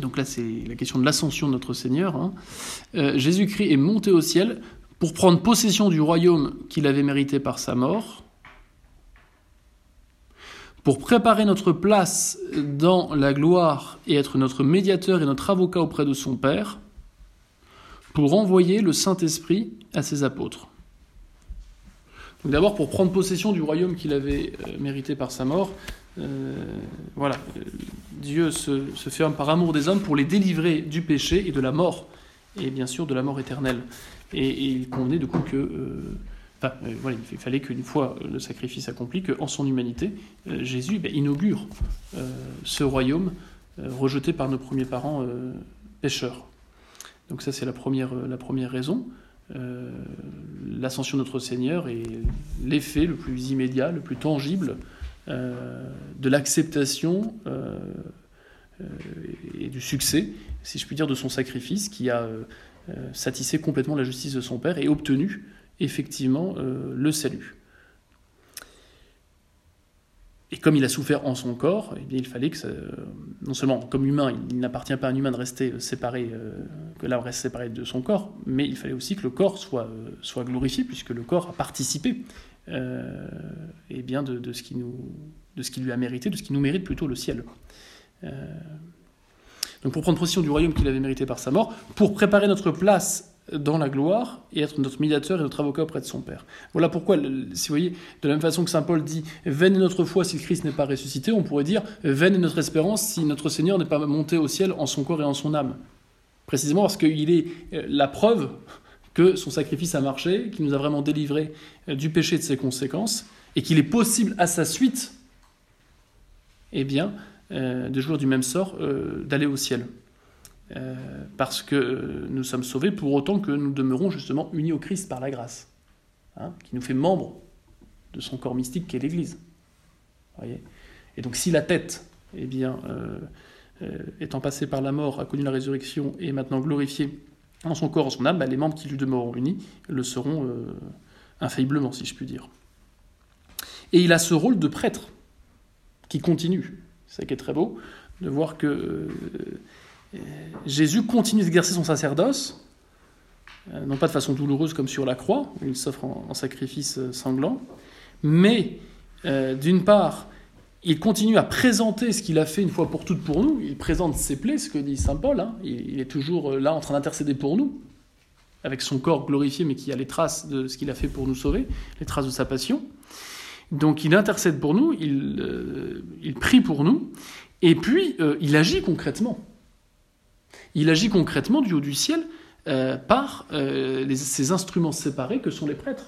Donc là, c'est la question de l'ascension de notre Seigneur. Hein. Euh, Jésus-Christ est monté au ciel pour prendre possession du royaume qu'il avait mérité par sa mort, pour préparer notre place dans la gloire et être notre médiateur et notre avocat auprès de son Père, pour envoyer le Saint-Esprit à ses apôtres. D'abord pour prendre possession du royaume qu'il avait euh, mérité par sa mort. Euh, voilà, Dieu se, fait homme par amour des hommes pour les délivrer du péché et de la mort, et bien sûr de la mort éternelle. Et, il convenait du coup que, euh, enfin, il fallait qu'une fois le sacrifice accompli, qu'en son humanité, Jésus ben, inaugure ce royaume rejeté par nos premiers parents pécheurs. Donc ça c'est la première, la première raison. Euh, l'ascension de notre Seigneur est l'effet le plus immédiat, le plus tangible euh, de l'acceptation euh, et du succès, si je puis dire, de son sacrifice qui a satisfait complètement la justice de son Père et obtenu effectivement le salut. Et comme il a souffert en son corps, eh il fallait que, non seulement comme humain, il n'appartient pas à un humain de rester séparé, euh, que l'âme reste séparée de son corps, mais il fallait aussi que le corps soit, euh, soit glorifié, puisque le corps a participé euh, eh bien de, ce qui nous, de ce qui lui a mérité, de ce qui nous mérite plutôt le ciel. donc pour prendre possession du royaume qu'il avait mérité par sa mort, pour préparer notre place dans la gloire et être notre médiateur et notre avocat auprès de son Père. Voilà pourquoi, si vous voyez, de la même façon que Saint Paul dit Vaine est notre foi si le Christ n'est pas ressuscité, on pourrait dire Vaine est notre espérance si notre Seigneur n'est pas monté au ciel en son corps et en son âme. Précisément parce qu'il est euh, la preuve que son sacrifice a marché, qu'il nous a vraiment délivré euh, du péché de ses conséquences, et qu'il est possible à sa suite, eh bien, euh, de jouer du même sort, d'aller au ciel. Euh, parce que euh, nous sommes sauvés pour autant que nous demeurons justement unis au Christ par la grâce, hein, qui nous fait membres de son corps mystique qu'est l'Église. Voyez? Et donc si la tête, eh bien, euh, étant passée par la mort, a connu la résurrection et est maintenant glorifiée en son corps, en son âme, bah, les membres qui lui demeureront unis le seront infailliblement, si je puis dire. Et il a ce rôle de prêtre qui continue. C'est ça qui est très beau, de voir que Jésus continue d'exercer son sacerdoce, euh, non pas de façon douloureuse comme sur la croix, où il s'offre en, sacrifice euh, sanglant, mais euh, d'une part, il continue à présenter ce qu'il a fait une fois pour toutes pour nous, il présente ses plaies, ce que dit Saint Paul, hein. il, est toujours là en train d'intercéder pour nous, avec son corps glorifié, mais qui a les traces de ce qu'il a fait pour nous sauver, les traces de sa passion. Donc il intercède pour nous, il, il prie pour nous, et puis il agit concrètement. Il agit concrètement du haut du ciel euh, par euh, ces instruments séparés que sont les prêtres.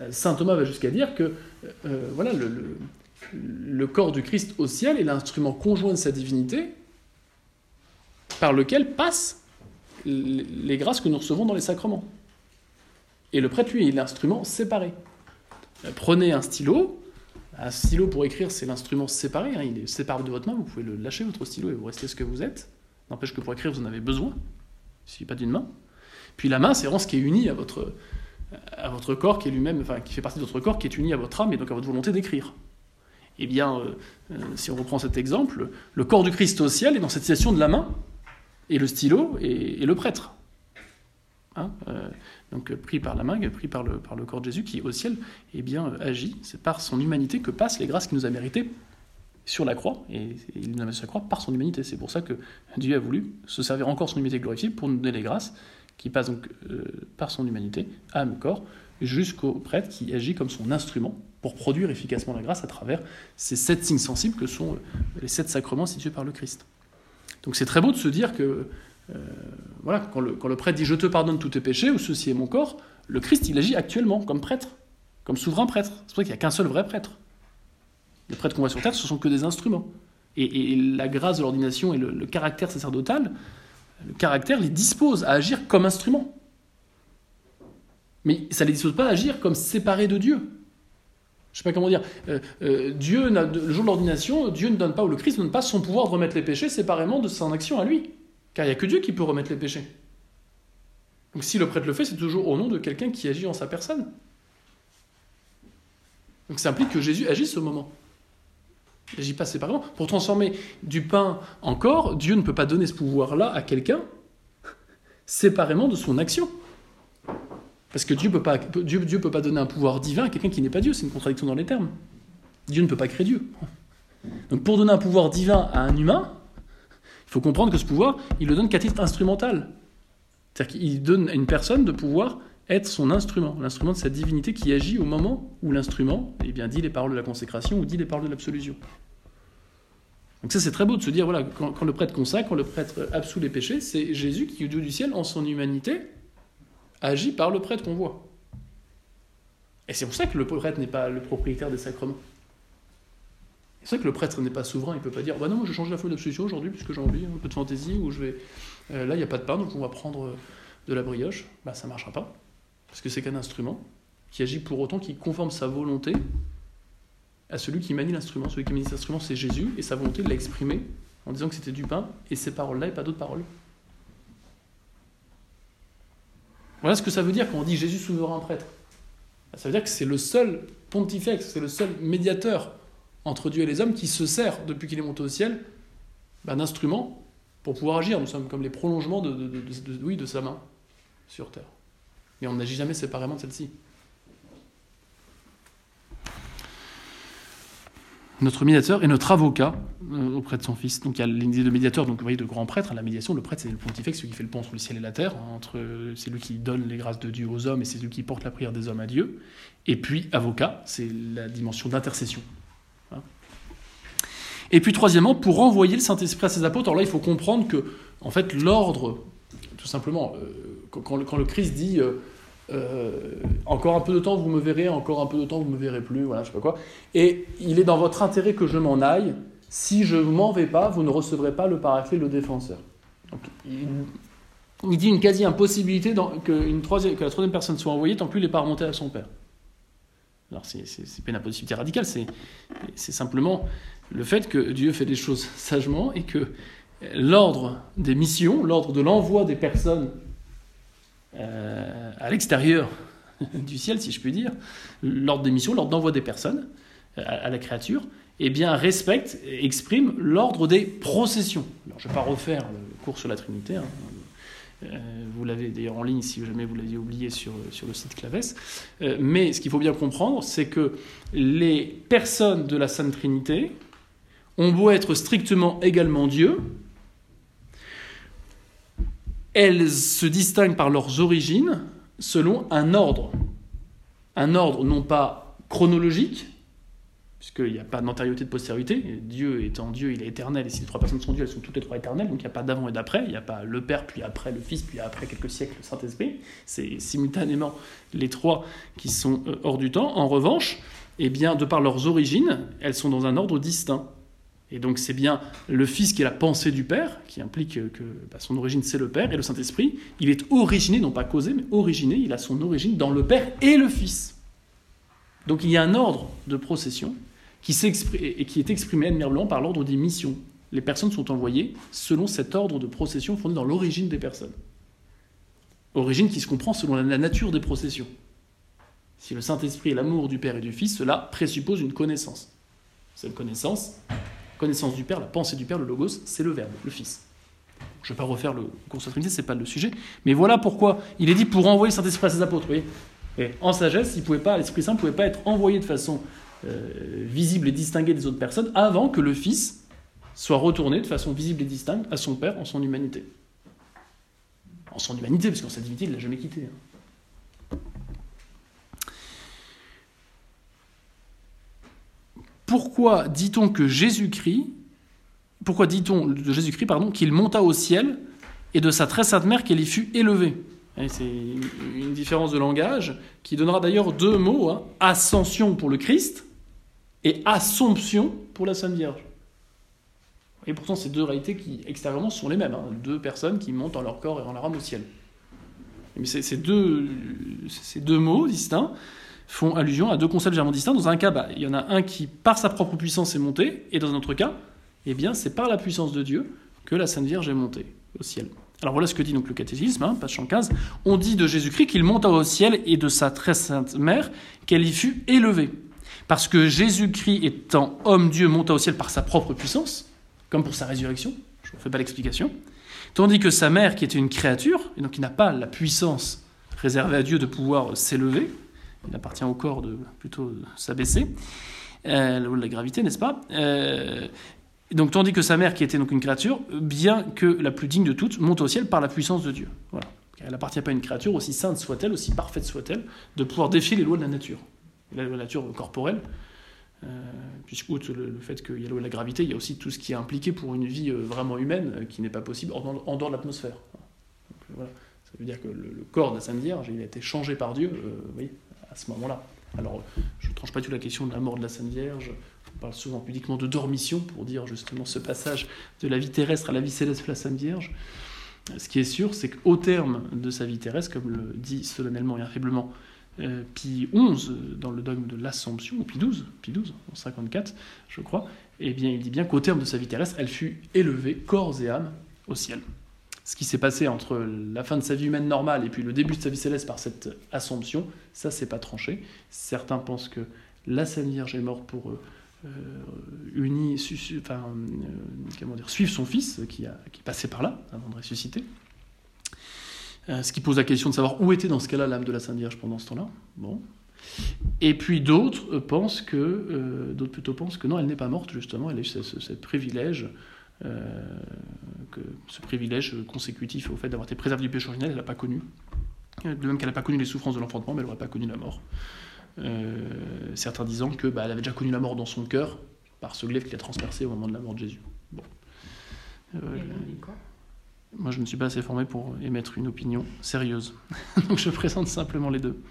Euh, Saint Thomas va jusqu'à dire que voilà, le, corps du Christ au ciel est l'instrument conjoint de sa divinité par lequel passent les grâces que nous recevons dans les sacrements. Et le prêtre, lui, est l'instrument séparé. Prenez un stylo. Un stylo pour écrire, c'est l'instrument séparé. Hein, il est séparé de votre main. Vous pouvez le lâcher, votre stylo, et vous restez ce que vous êtes. N'empêche que pour écrire, vous en avez besoin. Il suffit pas d'une main. Puis la main, c'est vraiment ce qui est uni à votre, à votre corps, qui est lui-même, enfin, qui fait partie de votre corps, qui est uni à votre âme et donc à votre volonté d'écrire. Eh bien, euh, euh, si on reprend cet exemple, le corps du Christ au ciel est dans cette situation de la main, et le stylo et, le prêtre. Hein, euh, donc pris par la main, pris par le, corps de Jésus qui au ciel eh bien, agit. C'est par son humanité que passent les grâces qu'il nous a méritées sur la croix, et il nous a mis sur la croix par son humanité. C'est pour ça que Dieu a voulu se servir encore son humanité glorifiée pour nous donner les grâces, qui passent donc par son humanité, âme, corps, jusqu'au prêtre qui agit comme son instrument pour produire efficacement la grâce à travers ces sept signes sensibles que sont les sept sacrements institués par le Christ. Donc c'est très beau de se dire que euh, voilà, quand le, quand le prêtre dit je te pardonne tous tes péchés ou ceci est mon corps, le Christ il agit actuellement comme prêtre, comme souverain prêtre. C'est ça qu'il n'y a qu'un seul vrai prêtre. Les prêtres qu'on voit sur terre, ce sont que des instruments. Et, la grâce de l'ordination et le, le, caractère sacerdotal, le caractère les dispose à agir comme instruments. Mais ça ne les dispose pas à agir comme séparés de Dieu. Je ne sais pas comment dire. Euh, euh, Dieu, le jour de l'ordination, Dieu ne donne pas, ou le Christ ne donne pas son pouvoir de remettre les péchés séparément de son action à lui. Car il n'y a que Dieu qui peut remettre les péchés. Donc si le prêtre le fait, c'est toujours au nom de quelqu'un qui agit en sa personne. Donc ça implique que Jésus agisse au moment. Il n'agit pas séparément. Pour transformer du pain en corps, Dieu ne peut pas donner ce pouvoir-là à quelqu'un séparément de son action. Parce que Dieu ne peut, pas, Dieu, peut pas donner un pouvoir divin à quelqu'un qui n'est pas Dieu, c'est une contradiction dans les termes. Dieu ne peut pas créer Dieu. Donc pour donner un pouvoir divin à un humain, il faut comprendre que ce pouvoir, il le donne qu'à titre instrumental. C'est-à-dire qu'il donne à une personne de pouvoir être son instrument, l'instrument de sa divinité qui agit au moment où l'instrument eh bien, dit les paroles de la consécration ou dit les paroles de l'absolution. Donc ça c'est très beau de se dire, voilà, quand, le prêtre consacre, quand le prêtre absout les péchés, c'est Jésus qui, Dieu du ciel, en son humanité, agit par le prêtre qu'on voit. Et c'est pour ça que le prêtre n'est pas le propriétaire des sacrements. C'est vrai que le prêtre n'est pas souverain, il ne peut pas dire bah non, je change la foi d'absolution aujourd'hui puisque j'ai envie, un peu de fantaisie, ou je vais. Euh, là, il n'y a pas de pain, donc on va prendre euh, de la brioche. Bah, ça ne marchera pas. Parce que c'est qu'un instrument qui agit pour autant qui conforme sa volonté à celui qui manie l'instrument. Celui qui manie l'instrument, c'est Jésus, et sa volonté de l'exprimer en disant que c'était du pain, et ces paroles-là, et pas d'autres paroles. Voilà ce que ça veut dire quand on dit Jésus souverain prêtre. Ça veut dire que c'est le seul pontifex, c'est le seul médiateur entre Dieu et les hommes qui se sert, depuis qu'il est monté au ciel, ben, d'instruments pour pouvoir agir. Nous sommes comme les prolongements de, oui, de sa main sur terre. Mais on n'agit jamais séparément de celle-ci. Notre médiateur et notre avocat euh, auprès de son fils. Donc il y a l'idée de médiateur, donc vous voyez, de grand prêtre. La médiation, le prêtre, c'est le pontifex, celui qui fait le pont entre le ciel et la terre. entre, c'est lui qui donne les grâces de Dieu aux hommes et c'est lui qui porte la prière des hommes à Dieu. Et puis avocat, c'est la dimension d'intercession. Hein. Et puis troisièmement, pour envoyer le Saint-Esprit à ses apôtres, alors là il faut comprendre que, en fait, l'ordre, tout simplement, euh, quand, le, Christ dit euh, euh, encore un peu de temps, vous me verrez, encore un peu de temps, vous me verrez plus, voilà, je sais pas quoi. Et il est dans votre intérêt que je m'en aille. Si je m'en vais pas, vous ne recevrez pas le paraclet, le défenseur. il, dit une quasi-impossibilité que, troisième, que la troisième personne soit envoyée tant plus il n'est pas remonté à son père. Alors, c'est pas une impossibilité radicale, c'est simplement le fait que Dieu fait des choses sagement et que l'ordre des missions, l'ordre de l'envoi des personnes euh, à l'extérieur du ciel, si je puis dire, l'ordre d'émission, l'ordre d'envoi des personnes euh, à, la créature, eh bien, respecte, exprime l'ordre des processions. Alors, je ne vais pas refaire le cours sur la Trinité. Hein. Euh, vous l'avez d'ailleurs en ligne si jamais vous l'aviez oublié sur, sur le site Claves. mais ce qu'il faut bien comprendre, c'est que les personnes de la Sainte Trinité ont beau être strictement également Dieu, elles se distinguent par leurs origines selon un ordre. Un ordre non pas chronologique, puisqu'il n'y a pas d'antériorité de postérité. Dieu étant Dieu, il est éternel, et si les trois personnes sont Dieu, elles sont toutes les trois éternelles, donc il n'y a pas d'avant et d'après, il n'y a pas le Père, puis après le Fils, puis après quelques siècles le Saint-Esprit. C'est simultanément les trois qui sont euh, hors du temps. En revanche, eh bien, de par leurs origines, elles sont dans un ordre distinct. Et donc c'est bien le Fils qui est la pensée du Père, qui implique que bah, son origine c'est le Père, et le Saint-Esprit, il est originé, non pas causé, mais originé, il a son origine dans le Père et le Fils. Donc il y a un ordre de procession qui, et qui est exprimé admirablement par l'ordre des missions. Les personnes sont envoyées selon cet ordre de procession fondé dans l'origine des personnes. Origine qui se comprend selon la nature des processions. Si le Saint-Esprit est l'amour du Père et du Fils, cela présuppose une connaissance. Cette connaissance, connaissance du Père, la pensée du Père, le logos, c'est le Verbe, le Fils. Je ne vais pas refaire le cours de Trinité, ce n'est pas le sujet. Mais voilà pourquoi il est dit pour envoyer le Saint-Esprit à ses apôtres. Vous et en sagesse, l'Esprit Saint ne pouvait pas être envoyé de façon euh, visible et distinguée des autres personnes avant que le Fils soit retourné de façon visible et distincte à son Père en son humanité. En son humanité, parce qu'en sa divinité, il ne l'a jamais quitté. Hein. Pourquoi dit-on que Jésus-Christ, pourquoi dit-on de Jésus-Christ, pardon, qu'il monta au ciel et de sa très sainte mère qu'elle y fut élevée C'est une différence de langage qui donnera d'ailleurs deux mots hein. ascension pour le Christ et assomption pour la Sainte Vierge. Et pourtant, ces deux réalités qui, extérieurement, sont les mêmes. Hein. Deux personnes qui montent en leur corps et en leur âme au ciel. Mais ces deux, mots distincts font allusion à deux concepts légèrement distincts. Dans un cas, bah, il y en a un qui, par sa propre puissance, est monté, et dans un autre cas, eh bien, c'est par la puissance de Dieu que la Sainte Vierge est montée au ciel. Alors voilà ce que dit donc le catéchisme, hein, page 115. On dit de Jésus-Christ qu'il monta au ciel et de sa très sainte mère qu'elle y fut élevée. Parce que Jésus-Christ étant homme-dieu monta au ciel par sa propre puissance, comme pour sa résurrection, je ne fais pas l'explication, tandis que sa mère, qui était une créature, et donc qui n'a pas la puissance réservée à Dieu de pouvoir s'élever, il appartient au corps de plutôt s'abaisser, euh, la gravité, n'est-ce pas euh, donc, tandis que sa mère, qui était donc une créature, bien que la plus digne de toutes, monte au ciel par la puissance de Dieu. Voilà. Elle n'appartient pas à une créature, aussi sainte soit-elle, aussi parfaite soit-elle, de pouvoir défier les lois de la nature. La loi de la nature corporelle, euh, puisque outre le, fait qu'il y a la gravité, il y a aussi tout ce qui est impliqué pour une vie euh, vraiment humaine euh, qui n'est pas possible en, dehors de l'atmosphère. Ça veut dire que le, corps de la Sainte Vierge, il a été changé par Dieu à ce moment-là. Alors, je ne tranche pas tout la question de la mort de la Sainte Vierge. On parle souvent publiquement de dormition pour dire justement ce passage de la vie terrestre à la vie céleste de la Sainte Vierge. Ce qui est sûr, c'est qu'au terme de sa vie terrestre, comme le dit solennellement et infailliblement euh, Pie XI, dans le dogme de l'Assomption, ou Pie XII, Pie XII, en 54, je crois, eh bien, il dit bien qu'au terme de sa vie terrestre, elle fut élevée, corps et âme, au ciel. Ce qui s'est passé entre la fin de sa vie humaine normale et puis le début de sa vie céleste par cette Assomption, ça, c'est pas tranché. Certains pensent que la Sainte Vierge est morte pour euh, uni, enfin, euh, comment dire, suivre son fils qui, a, qui passait par là avant de ressusciter. Euh, ce qui pose la question de savoir où était dans ce cas-là l'âme de la Sainte Vierge pendant ce temps-là. Bon. Et puis d'autres euh, pensent que, euh, d'autres plutôt pensent que non, elle n'est pas morte justement, elle a eu ce, privilège, que, ce privilège consécutif au fait d'avoir été préservée du péché originel, elle n'a pas connu. De même qu'elle n'a pas connu les souffrances de l'enfantement, mais elle n'aurait pas connu la mort. certains disant que bah, elle avait déjà connu la mort dans son cœur par ce glaive qui l'a transpercé au moment de la mort de Jésus. Bon. Moi, je ne me suis pas assez formé pour émettre une opinion sérieuse. Donc, je présente simplement les deux.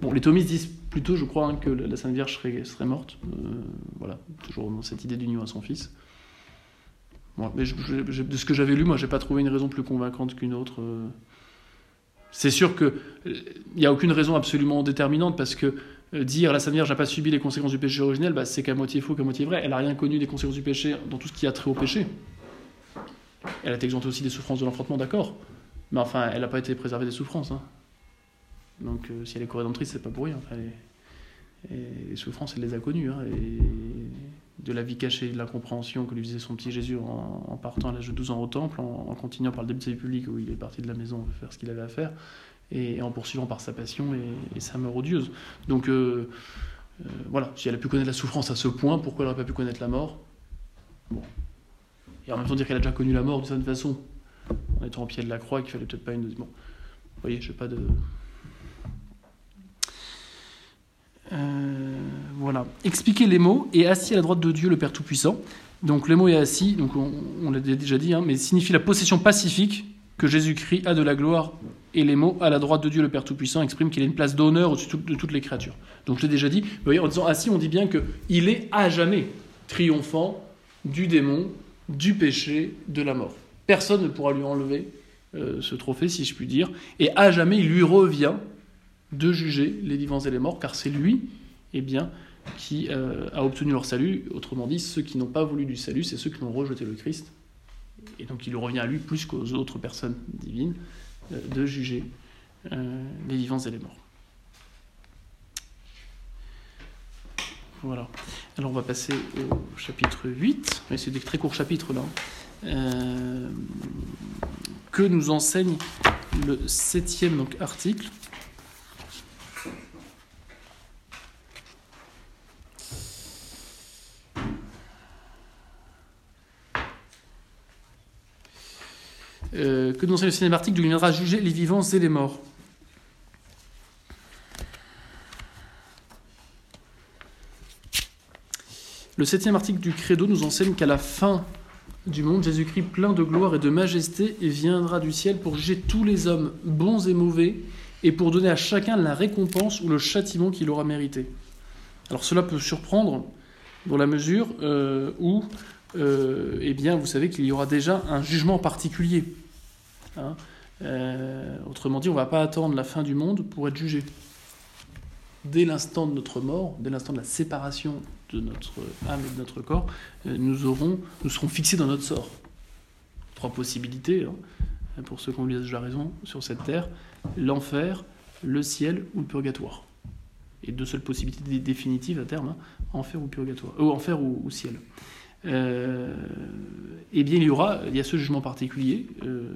Bon, les thomistes disent plutôt, je crois, hein, que la Sainte Vierge serait, serait morte. Euh, voilà, toujours dans cette idée d'union à son fils. Mais de ce que j'avais lu, moi, j'ai pas trouvé une raison plus convaincante qu'une autre. Euh. C'est sûr qu'il n'y a aucune raison absolument déterminante parce que euh, dire la Sainte Vierge n'a pas subi les conséquences du péché originel, bah, c'est qu'à moitié faux, qu'à moitié vrai. Elle n'a rien connu des conséquences du péché dans tout ce qui a trait au péché. Elle a été exemptée aussi des souffrances de l'enfantement, d'accord. Mais enfin, elle n'a pas été préservée des souffrances. Hein. Donc, euh, si elle est co-rédemptrice, c'est pas pour rien. les souffrances, elle les a connues. Hein, de la vie cachée, de l'incompréhension que lui faisait son petit Jésus en, partant à l'âge de 12 ans au temple, en, continuant par le début de sa vie publique où il est parti de la maison faire ce qu'il avait à faire, et, en poursuivant par sa passion et, sa mort odieuse. Donc, euh, euh, voilà, si elle a pu connaître la souffrance à ce point, pourquoi elle n'aurait pas pu connaître la mort? Bon, et en même temps dire qu'elle a déjà connu la mort d'une certaine façon, en étant au pied de la croix, qu'il fallait peut-être pas une. Bon, vous voyez, je sais pas de. Euh, voilà. Expliquer les mots et assis à la droite de Dieu, le Père Tout-Puissant. Donc le mot est assis, donc on, l'a déjà dit, hein, mais signifie la possession pacifique que Jésus-Christ a de la gloire. Et les mots à la droite de Dieu, le Père Tout-Puissant, expriment qu'il a une place d'honneur au-dessus de toutes les créatures. Donc je l'ai déjà dit, vous voyez, en disant assis, on dit bien qu'il est à jamais triomphant du démon, du péché, de la mort. Personne ne pourra lui enlever euh, ce trophée, si je puis dire, et à jamais il lui revient de juger les vivants et les morts, car c'est lui, eh bien, qui euh, a obtenu leur salut. Autrement dit, ceux qui n'ont pas voulu du salut, c'est ceux qui ont rejeté le Christ. Et donc il revient à lui plus qu'aux autres personnes divines euh, de juger les vivants et les morts. Voilà. Alors on va passer au chapitre 8, c'est des très courts chapitres là, euh, que nous enseigne le septième article. Euh, que enseigne le d'où il viendra juger les vivants et les morts. Le septième article du Credo nous enseigne qu'à la fin du monde, Jésus-Christ, plein de gloire et de majesté, viendra du ciel pour juger tous les hommes, bons et mauvais, et pour donner à chacun la récompense ou le châtiment qu'il aura mérité. Alors cela peut surprendre dans la mesure euh, où, euh, eh bien, vous savez qu'il y aura déjà un jugement particulier. Hein. Euh, autrement dit, on ne va pas attendre la fin du monde pour être jugé. Dès l'instant de notre mort, dès l'instant de la séparation de notre âme et de notre corps, nous, aurons, nous serons fixés dans notre sort. Trois possibilités, hein, pour ceux qui ont déjà raison, sur cette terre l'enfer, le ciel ou le purgatoire. Et deux seules possibilités définitives à terme, hein, enfer ou purgatoire, euh, enfer ou, ciel. Euh, eh bien, il y aura, il y a ce jugement particulier euh,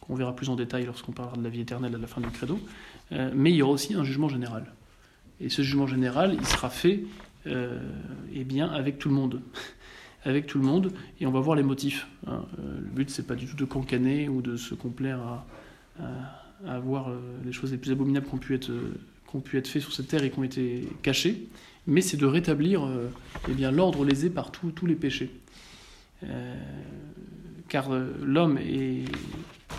qu'on verra plus en détail lorsqu'on parlera de la vie éternelle à la fin du credo, mais il y aura aussi un jugement général. Et ce jugement général, il sera fait, eh bien, avec tout le monde, avec tout le monde, et on va voir les motifs. Hein. le but, c'est pas du tout de cancaner ou de se complaire à voir euh, les choses les plus abominables qui ont pu être, euh, pu être faites sur cette terre et qui ont été cachées, mais c'est de rétablir euh, eh bien, l'ordre lésé par tous les péchés. car l'homme est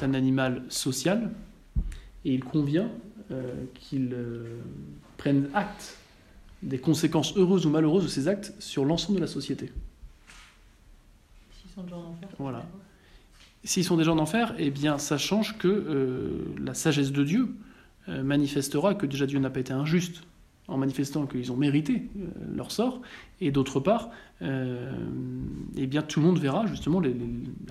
un animal social et il convient qu'il prenne acte des conséquences heureuses ou malheureuses de ses actes sur l'ensemble de la société. S'ils sont déjà en enfer. Voilà. S'ils sont déjà en enfer, eh bien, ça change que euh, la sagesse de Dieu euh, manifestera que déjà Dieu n'a pas été injuste en manifestant qu'ils ont mérité euh, leur sort, et d'autre part, eh bien, tout le monde verra justement les,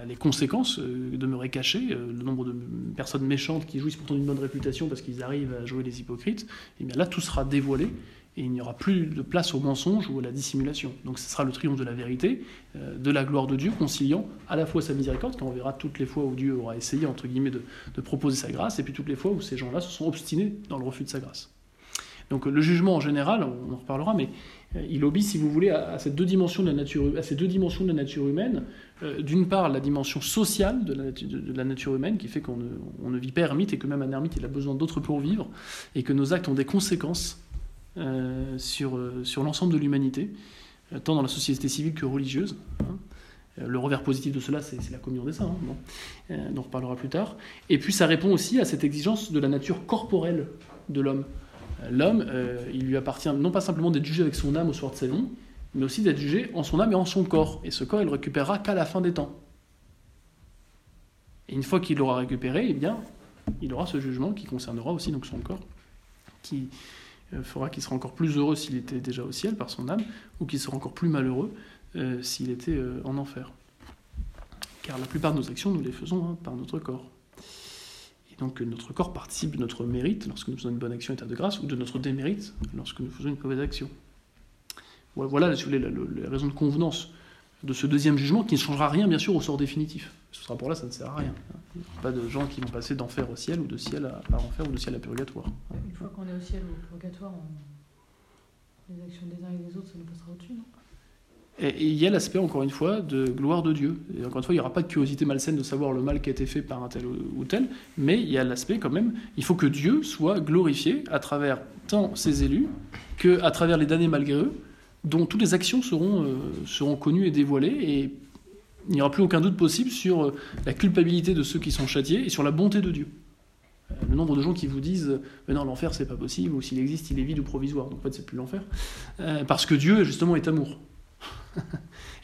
les conséquences demeurer cachées, le nombre de personnes méchantes qui jouissent pourtant d'une bonne réputation parce qu'ils arrivent à jouer les hypocrites, eh bien là tout sera dévoilé, et il n'y aura plus de place au mensonge ou à la dissimulation. Donc ce sera le triomphe de la vérité, euh, de la gloire de Dieu, conciliant à la fois sa miséricorde, quand on verra toutes les fois où Dieu aura essayé, entre guillemets, de, proposer sa grâce, et puis toutes les fois où ces gens-là se sont obstinés dans le refus de sa grâce. Donc le jugement en général, on en reparlera, mais euh, il obéit, si vous voulez, à, ces deux dimensions de la nature, à ces deux dimensions de la nature humaine. Euh, d'une part, la dimension sociale de la, nature humaine, qui fait qu'on ne, vit pas ermite et que même un ermite, il a besoin d'autres pour vivre, et que nos actes ont des conséquences euh, sur, sur l'ensemble de l'humanité, tant dans la société civile que religieuse. Hein. Le revers positif de cela, c'est la communion des saints, hein, on reparlera plus tard. Et puis ça répond aussi à cette exigence de la nature corporelle de l'homme. L'homme, il lui appartient non pas simplement d'être jugé avec son âme au soir de sa vie, mais aussi d'être jugé en son âme et en son corps. Et ce corps, il le récupérera qu'à la fin des temps. Et une fois qu'il l'aura récupéré, eh bien, il aura ce jugement qui concernera aussi donc son corps, qui, euh, fera qu'il sera encore plus heureux s'il était déjà au ciel par son âme, ou qu'il sera encore plus malheureux euh, s'il était euh, en enfer. Car la plupart de nos actions, nous les faisons hein, par notre corps. Et donc notre corps participe de notre mérite lorsque nous faisons une bonne action état de grâce, ou de notre démérite lorsque nous faisons une mauvaise action. Voilà, si vous voulez, la, raison de convenance de ce deuxième jugement qui ne changera rien, bien sûr, au sort définitif. Ce rapport-là, ça ne sert à rien. Il n'y a pas de gens qui vont passer d'enfer au ciel, ou de ciel à, à enfer, ou de ciel à purgatoire. Une fois qu'on est au ciel ou au purgatoire, les actions des uns et des autres, ça nous passera au-dessus, non? Et il y a l'aspect, encore une fois, de gloire de Dieu. Et encore une fois, il n'y aura pas de curiosité malsaine de savoir le mal qui a été fait par un tel ou tel, mais il y a l'aspect quand même, il faut que Dieu soit glorifié à travers tant ses élus qu'à travers les damnés malgré eux, dont toutes les actions seront, euh, seront connues et dévoilées, et il n'y aura plus aucun doute possible sur euh, la culpabilité de ceux qui sont châtiés et sur la bonté de Dieu. Euh, le nombre de gens qui vous disent mais non l'enfer c'est pas possible ou s'il existe il est vide ou provisoire donc en fait c'est plus l'enfer parce que Dieu justement est amour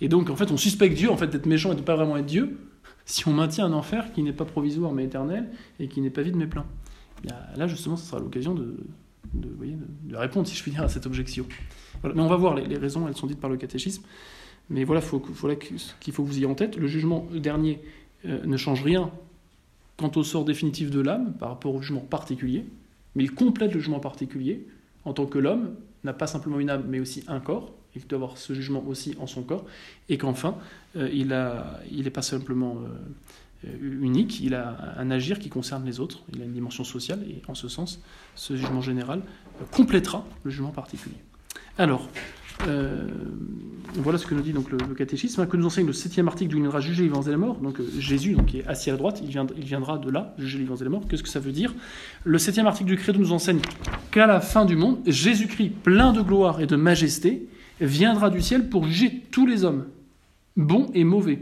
et donc en fait on suspecte Dieu en fait d'être méchant et de pas vraiment être Dieu si on maintient un enfer qui n'est pas provisoire mais éternel et qui n'est pas vide mais plein là justement ce sera l'occasion de, de, répondre si je puis dire à cette objection mais on va voir, les, raisons, elles sont dites par le catéchisme. Mais voilà, faut, voilà qu'il faut vous ayez en tête. Le jugement dernier euh, ne change rien quant au sort définitif de l'âme par rapport au jugement particulier, mais il complète le jugement particulier en tant que l'homme n'a pas simplement une âme, mais aussi un corps, qu'il doit avoir ce jugement aussi en son corps, et qu'enfin, euh, il n'est pas simplement euh, unique, il a un agir qui concerne les autres, il a une dimension sociale, et en ce sens, ce jugement général complétera le jugement particulier. Alors, euh, voilà ce que nous dit donc le, catéchisme, que nous enseigne le septième article d'où il viendra juger les vivants et les morts. Donc Jésus, qui est assis à droite, il, il viendra de là, juger les vivants et les morts. Qu'est-ce que ça veut dire? Le septième article du credo nous enseigne qu'à la fin du monde, Jésus-Christ, plein de gloire et de majesté, viendra du ciel pour juger tous les hommes, bons et mauvais,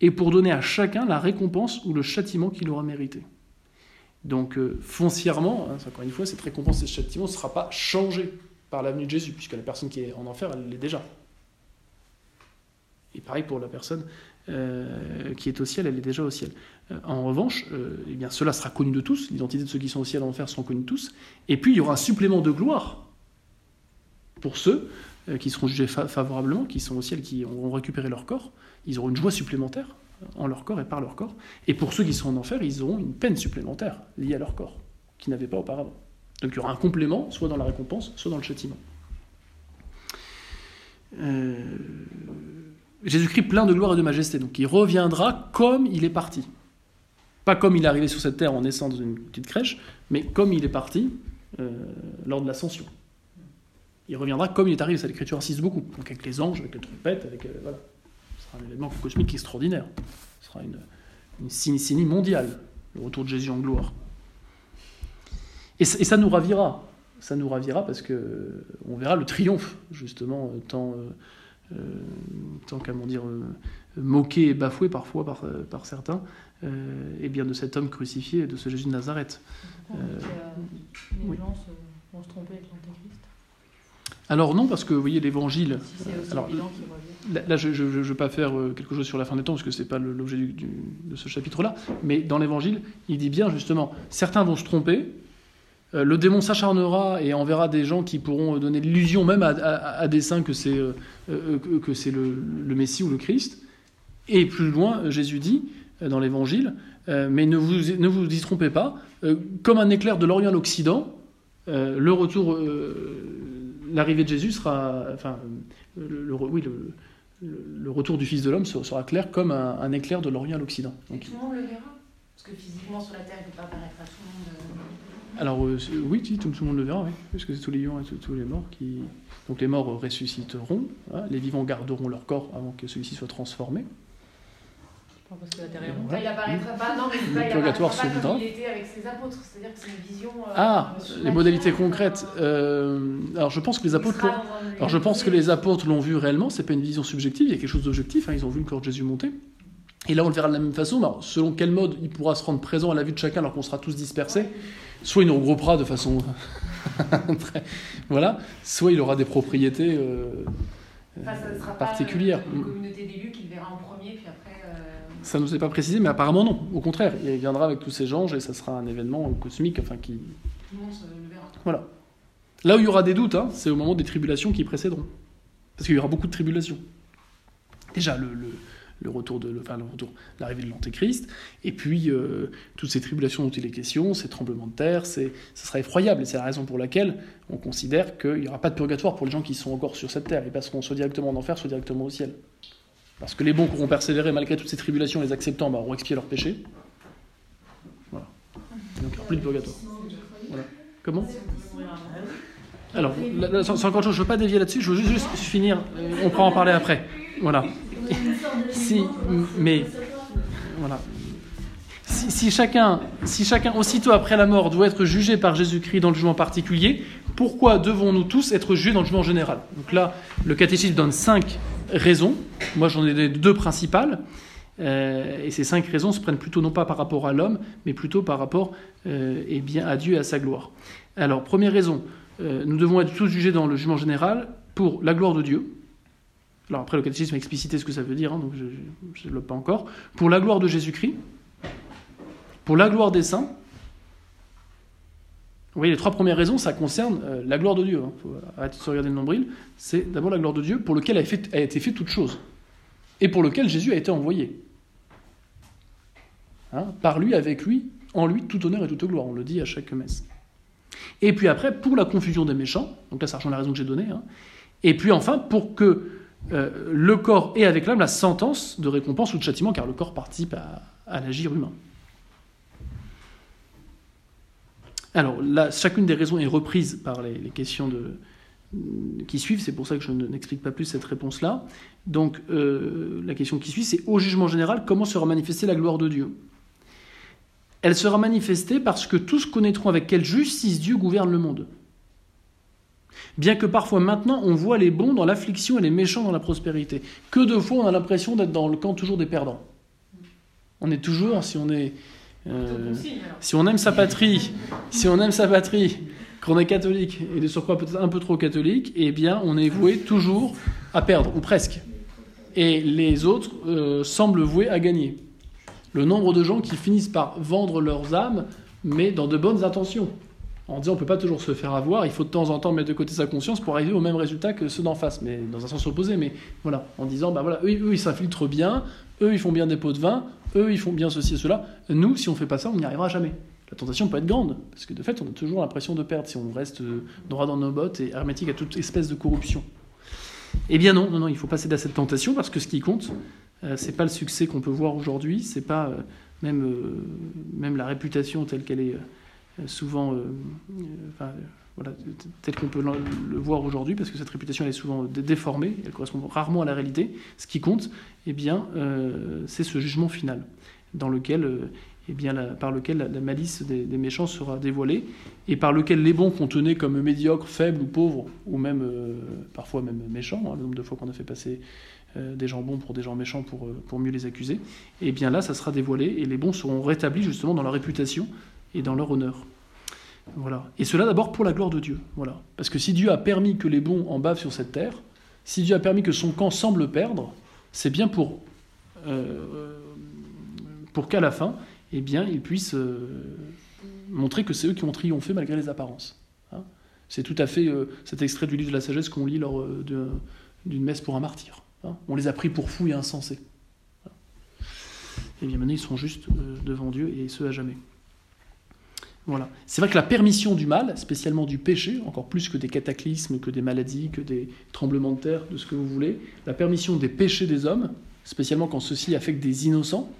et pour donner à chacun la récompense ou le châtiment qu'il aura mérité. Donc euh, foncièrement, hein, encore une fois, cette récompense et ce châtiment ne sera pas changé par l'avenue de Jésus, puisque la personne qui est en enfer, elle l'est déjà. Et pareil pour la personne euh, qui est au ciel, elle est déjà au ciel. Euh, en revanche, eh bien, cela sera connu de tous, l'identité de ceux qui sont au ciel et en enfer seront connus de tous, et puis il y aura un supplément de gloire pour ceux qui seront jugés fa- favorablement, qui sont au ciel, qui auront récupéré leur corps, ils auront une joie supplémentaire en leur corps et par leur corps, et pour ceux qui sont en enfer, ils auront une peine supplémentaire liée à leur corps, qu'ils n'avaient pas auparavant. Donc il y aura un complément, soit dans la récompense, soit dans le châtiment. Euh, Jésus-Christ plein de gloire et de majesté, donc il reviendra comme il est parti. Pas comme il est arrivé sur cette terre en naissant dans une petite crèche, mais comme il est parti euh, lors de l'ascension. Il reviendra comme il est arrivé, ça l'écriture insiste beaucoup. Donc avec les anges, avec les trompettes, avec. euh, voilà. Ce sera un événement cosmique extraordinaire. Ce sera une, une mondiale, le retour de Jésus en gloire. Et, ça- et ça nous ravira. Ça nous ravira parce que euh, on verra le triomphe, justement, euh, tant, euh, tant comment dire, moqué et bafoué parfois par, par certains, et bien de cet homme crucifié, de ce Jésus de Nazareth. Pourquoi les gens se- vont se tromper avec l'antéchrist Alors non, parce que vous voyez l'évangile. Si c'est alors. Là, là, je ne vais pas faire euh, quelque chose sur la fin des temps, parce que ce n'est pas l'objet de ce chapitre-là, mais dans l'Évangile, il dit bien justement, certains vont se tromper, euh, le démon s'acharnera et enverra des gens qui pourront euh, donner l'illusion, même à, à, à dessein, que c'est euh, que, c'est le, le Messie ou le Christ. Et plus loin, Jésus dit, dans l'Évangile, euh, mais ne vous, ne vous y trompez pas, comme un éclair de l'Orient à l'Occident, le retour, l'arrivée de Jésus sera, enfin, le, le- oui, le, le, retour du Fils de l'homme sera clair comme un, un éclair de l'Orient à l'Occident. Et tout le monde le verra? Parce que physiquement sur la Terre, il ne peut pas apparaître à tout le monde. euh. alors euh, oui, si, tout, tout le monde le verra, oui, puisque c'est tous les vivants et tous- tous les morts qui. Donc les morts ressusciteront, hein, les vivants garderont leur corps avant que celui-ci soit transformé. Parce que la Terre est ronde. Voilà. Enfin, il apparaîtra pas, non, mais c'est Le pas, il purgatoire pas comme il était avec ses apôtres. C'est-à-dire que c'est une vision. euh, Ah, les modalités euh, concrètes. euh, alors je pense que les apôtres. Alors je pense que les apôtres l'ont vu réellement, c'est pas une vision subjective, il y a quelque chose d'objectif, hein, ils ont vu le corps de Jésus monter. Et là on le verra de la même façon, mais alors, selon quel mode il pourra se rendre présent à la vue de chacun alors qu'on sera tous dispersés, soit il nous regroupera de façon. Voilà, soit il aura des propriétés euh, Enfin, ça sera particulières. pas euh, une communauté d'élus qui le verra en premier, puis après. Ça ne nous est pas précisé, mais apparemment non, au contraire, il viendra avec tous ces anges et ça sera un événement cosmique, enfin qui... Tout le monde se- le verra. Voilà. Là où il y aura des doutes, hein, c'est au moment des tribulations qui précéderont. Parce qu'il y aura beaucoup de tribulations. Déjà, le, le- le retour de le- enfin, le retour, l'arrivée de l'Antéchrist, et puis euh, toutes ces tribulations dont il est question, ces tremblements de terre, c'est, ça sera effroyable, et c'est la raison pour laquelle on considère qu'il n'y aura pas de purgatoire pour les gens qui sont encore sur cette terre, et parce qu'on soit directement en enfer, soit directement au ciel. Parce que les bons auront persévéré malgré toutes ces tribulations, les acceptant, bah, auront expié leurs péchés. Voilà. Donc plus de purgatoire. Voilà. Comment? Alors, c'est encore chose, je ne veux pas dévier là-dessus, je veux juste, juste finir, euh, on pourra en parler après. Voilà. Si, mais, voilà. Si, si chacun, si chacun, aussitôt après la mort, doit être jugé par Jésus-Christ dans le jugement particulier, pourquoi devons-nous tous être jugés dans le jugement général? Donc là, le catéchisme donne cinq raisons. Moi, j'en ai deux principales. Euh, et ces cinq raisons se prennent plutôt non pas par rapport à l'homme, mais plutôt par rapport euh, eh bien, à Dieu et à sa gloire. Alors, première raison, euh, nous devons être tous jugés dans le jugement général pour la gloire de Dieu. Alors après, le catéchisme a explicité ce que ça veut dire, hein, donc je ne développe pas encore. Pour la gloire de Jésus-Christ, pour la gloire des saints. Vous voyez, les trois premières raisons, ça concerne euh, la gloire de Dieu. Il faut arrêter de se regarder le nombril. C'est d'abord la gloire de Dieu pour lequel a, été fait toute chose. Et pour lequel Jésus a été envoyé. Hein, par lui, avec lui, en lui, tout honneur et toute gloire. On le dit à chaque messe. Et puis après, pour la confusion des méchants, donc là ça rejoint la raison que j'ai donnée, hein. et puis enfin pour que euh, le corps ait avec l'âme la sentence de récompense ou de châtiment, car le corps participe à l'agir humain. Alors chacune des raisons est reprise par les, questions qui suivent, c'est pour ça que je ne- n'explique pas plus cette réponse-là. Donc euh, la question qui suit, c'est au jugement général, comment sera manifestée la gloire de Dieu? Elle sera manifestée parce que tous connaîtront avec quelle justice Dieu gouverne le monde. Bien que parfois maintenant on voit les bons dans l'affliction et les méchants dans la prospérité. Que de fois on a l'impression d'être dans le camp toujours des perdants. On est toujours, si on est, euh, si on aime sa patrie, si on aime sa patrie, qu'on est catholique et de surcroît peut-être un peu trop catholique, eh bien on est voué toujours à perdre ou presque. Et les autres euh, semblent voués à gagner. Le nombre de gens qui finissent par vendre leurs âmes, mais dans de bonnes intentions en disant on peut pas toujours se faire avoir, il faut de temps en temps mettre de côté sa conscience pour arriver au même résultat que ceux d'en face, mais dans un sens opposé. Mais voilà, en disant bah voilà, eux, eux ils s'infiltrent bien, eux ils font bien des pots de vin, eux ils font bien ceci et cela. Nous, si on fait pas ça, on n'y arrivera jamais. La tentation peut être grande, parce que de fait, on a toujours l'impression de perdre si on reste euh, droit dans nos bottes et hermétique à toute espèce de corruption. Eh bien non, non, non, il faut pas céder à cette tentation parce que ce qui compte, euh, c'est pas le succès qu'on peut voir aujourd'hui, c'est pas euh, même, euh, même la réputation telle qu'elle est souvent, voilà, t- telle qu'on peut le, voir aujourd'hui, parce que cette réputation est souvent dé- déformée, elle correspond rarement à la réalité. Ce qui compte, eh bien, euh, c'est ce jugement final, dans lequel, euh, eh par lequel la, malice des, méchants sera dévoilée, et par lequel les bons qu'on tenait comme médiocres, faibles ou pauvres, ou même euh, parfois même méchants, hein, le nombre de fois qu'on a fait passer des gens bons pour des gens méchants pour, pour mieux les accuser, et bien là, ça sera dévoilé, et les bons seront rétablis justement dans leur réputation et dans leur honneur. Et cela d'abord pour la gloire de Dieu. Voilà. Parce que si Dieu a permis que les bons en bavent sur cette terre, si Dieu a permis que son camp semble perdre, c'est bien pour, euh, qu'à la fin, eh bien, ils puissent euh, montrer que c'est eux qui ont triomphé malgré les apparences. Hein. c'est tout à fait euh, cet extrait du livre de la sagesse qu'on lit lors d'une messe pour un martyr. hein. on les a pris pour fous et insensés. Et bien maintenant, ils sont juste euh, devant Dieu et ce à jamais. C'est vrai que la permission du mal, spécialement du péché, encore plus que des cataclysmes, que des maladies, que des tremblements de terre, de ce que vous voulez, la permission des péchés des hommes, spécialement quand ceux-ci affectent des innocents,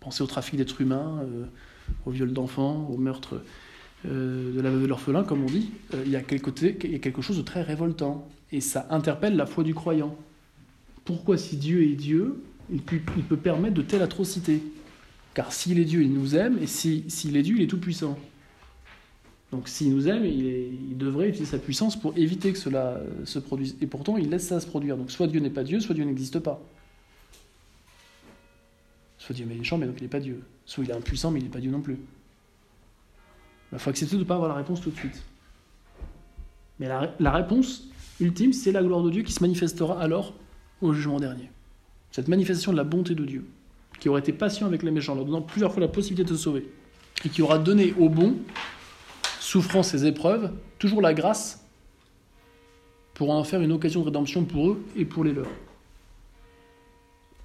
pensez au trafic d'êtres humains, euh, au viol d'enfants, au meurtre euh, de la veuve de l'orphelin, comme on dit, euh, il, y a quelque chose de très révoltant. Et ça interpelle la foi du croyant. Pourquoi, si Dieu est Dieu, il peut permettre de telles atrocités? Car s'il est Dieu, il nous aime, et si- s'il est Dieu, il est tout-puissant. Donc s'il nous aime, il, devrait utiliser sa puissance pour éviter que cela euh, se produise. Et pourtant, il laisse ça se produire. Donc soit Dieu n'est pas Dieu, soit Dieu n'existe pas. Soit Dieu est méchant, mais donc il n'est pas Dieu. Soit il est impuissant, mais il n'est pas Dieu non plus. Il faut accepter de ne pas avoir la réponse tout de suite. Mais la réponse ultime, c'est la gloire de Dieu qui se manifestera alors au jugement dernier. Cette manifestation de la bonté de Dieu qui aurait été patient avec les méchants, leur donnant plusieurs fois la possibilité de se sauver, et qui aura donné aux bons, souffrant ces épreuves, toujours la grâce pour en faire une occasion de rédemption pour eux et pour les leurs.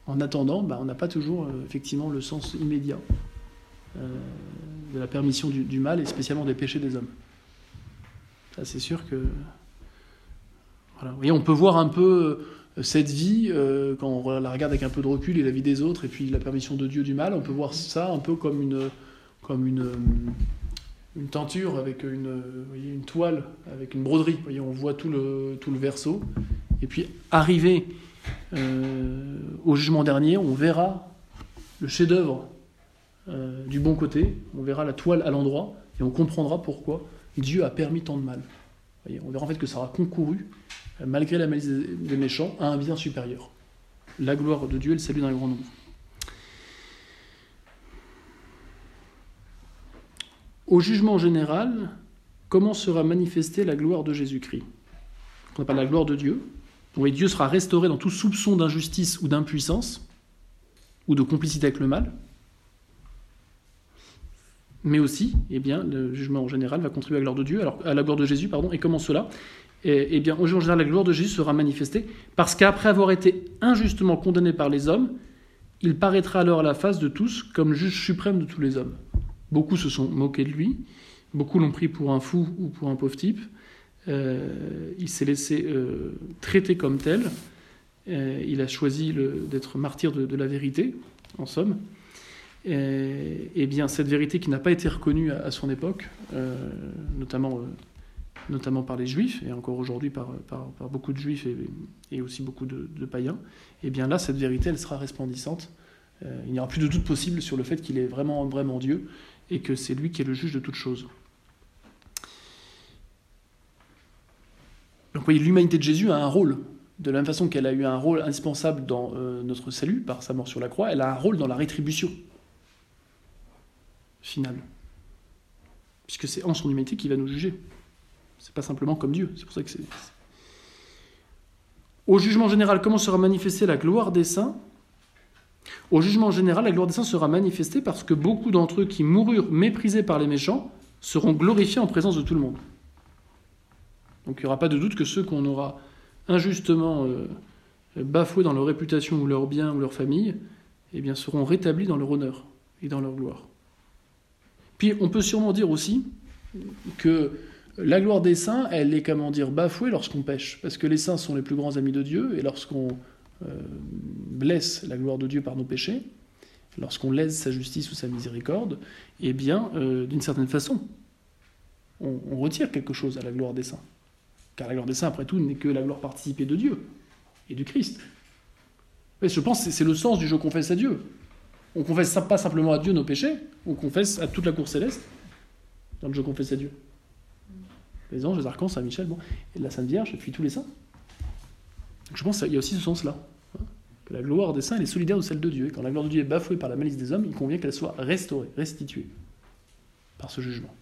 En attendant, bah, on n'a pas toujours euh, effectivement le sens immédiat euh, de la permission du, mal et spécialement des péchés des hommes. Ça, c'est sûr que. Voilà. Vous voyez, on peut voir un peu cette vie, euh, quand on la regarde avec un peu de recul et la vie des autres, et puis la permission de Dieu du mal, on peut voir ça un peu comme une, comme une, euh, une tenture avec une, une toile, avec une broderie. Voyez, on voit tout le, tout le verso. Et puis, arrivé euh, au jugement dernier, on verra le chef-d'œuvre du bon côté, on verra la toile à l'endroit, et on comprendra pourquoi Dieu a permis tant de mal. Voyez, on verra en fait que ça aura concouru malgré la malice des méchants, à un bien supérieur. La gloire de Dieu et le salut d'un grand nombre. Au jugement général, comment sera manifestée la gloire de Jésus-Christ? On appelle la gloire de Dieu. Oui, Dieu sera restauré dans tout soupçon d'injustice ou d'impuissance, ou de complicité avec le mal. Mais aussi, eh bien, le jugement en général va contribuer à la gloire de Dieu, alors à la gloire de Jésus, pardon. Et comment cela? Eh, eh bien, au jour général, la gloire de Jésus sera manifestée parce qu'après avoir été injustement condamné par les hommes, il paraîtra alors à la face de tous comme juge suprême de tous les hommes. Beaucoup se sont moqués de lui, beaucoup l'ont pris pour un fou ou pour un pauvre type. Euh, il s'est laissé euh, traiter comme tel. Euh, il a choisi d'être martyr de, la vérité, en somme. Et, eh bien, cette vérité qui n'a pas été reconnue à, son époque, notamment, notamment par les juifs, et encore aujourd'hui par, beaucoup de juifs et, aussi beaucoup de, païens, et bien là, cette vérité, elle sera resplendissante. Euh, il n'y aura plus de doute possible sur le fait qu'il est vraiment, vraiment Dieu, et que c'est lui qui est le juge de toutes choses. voyez, l'humanité de Jésus a un rôle. De la même façon qu'elle a eu un rôle indispensable dans euh, notre salut par sa mort sur la croix, elle a un rôle dans la rétribution finale. Puisque c'est en son humanité qu'il va nous juger. C'est pas simplement comme Dieu. C'est pour ça que c'est. Au jugement général, comment sera manifestée la gloire des saints? Au jugement général, la gloire des saints sera manifestée parce que beaucoup d'entre eux qui moururent méprisés par les méchants seront glorifiés en présence de tout le monde. Donc il n'y aura pas de doute que ceux qu'on aura injustement euh, bafoués dans leur réputation ou leur bien ou leur famille, eh bien, seront rétablis dans leur honneur et dans leur gloire. Puis on peut sûrement dire aussi que la gloire des saints, elle est, comment dire, bafouée lorsqu'on pêche, parce que les saints sont les plus grands amis de Dieu, et lorsqu'on euh, blesse la gloire de Dieu par nos péchés, lorsqu'on lèse sa justice ou sa miséricorde, eh bien, euh, d'une certaine façon, on, retire quelque chose à la gloire des saints. Car la gloire des saints, après tout, n'est que la gloire participée de Dieu et du Christ. Je pense que c'est le sens du je confesse à Dieu. On confesse pas simplement à Dieu nos péchés, on confesse à toute la cour céleste dans le je confesse à Dieu. Les anges, les archanges, Saint Michel, bon, la Sainte Vierge, et puis tous les saints. Je pense qu'il y a aussi ce sens-là. hein, que la gloire des saints elle est solidaire de celle de Dieu. Et quand la gloire de Dieu est bafouée par la malice des hommes, il convient qu'elle soit restaurée, restituée par ce jugement.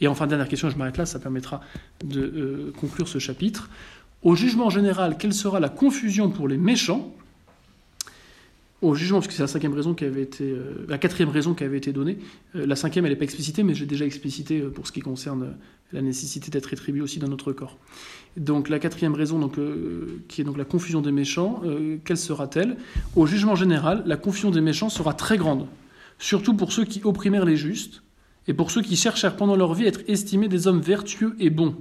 Et enfin, dernière question, je m'arrête là, ça permettra de euh, conclure ce chapitre. Au jugement général, quelle sera la confusion pour les méchants Au jugement, parce que c'est la cinquième raison qui avait été, euh, la quatrième raison qui avait été donnée. Euh, la cinquième, elle n'est pas explicitée, mais j'ai déjà explicité euh, pour ce qui concerne la nécessité d'être rétribué aussi dans notre corps. Donc la quatrième raison, donc, qui est donc la confusion des méchants, quelle sera-t-elle? Au jugement général, la confusion des méchants sera très grande, surtout pour ceux qui opprimèrent les justes et pour ceux qui cherchèrent pendant leur vie à être estimés des hommes vertueux et bons,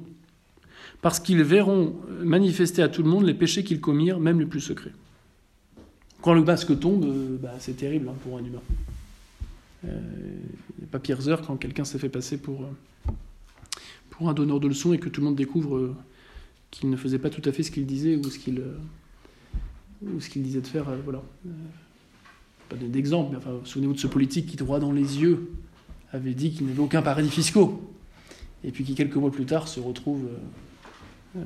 parce qu'ils verront manifester à tout le monde les péchés qu'ils commirent, même les plus secrets. Quand le masque tombe, euh, bah, c'est terrible hein, pour un humain. Euh, Il n'y a pas pire heure quand quelqu'un s'est fait passer pour, euh, pour un donneur de leçons et que tout le monde découvre qu'il ne faisait pas tout à fait ce qu'il disait ou ce qu'il disait de faire. voilà. Pas d'exemple, mais enfin, souvenez-vous de ce politique qui, droit dans les yeux, avait dit qu'il n'avait aucun paradis fiscaux. Et puis qui, quelques mois plus tard, se retrouve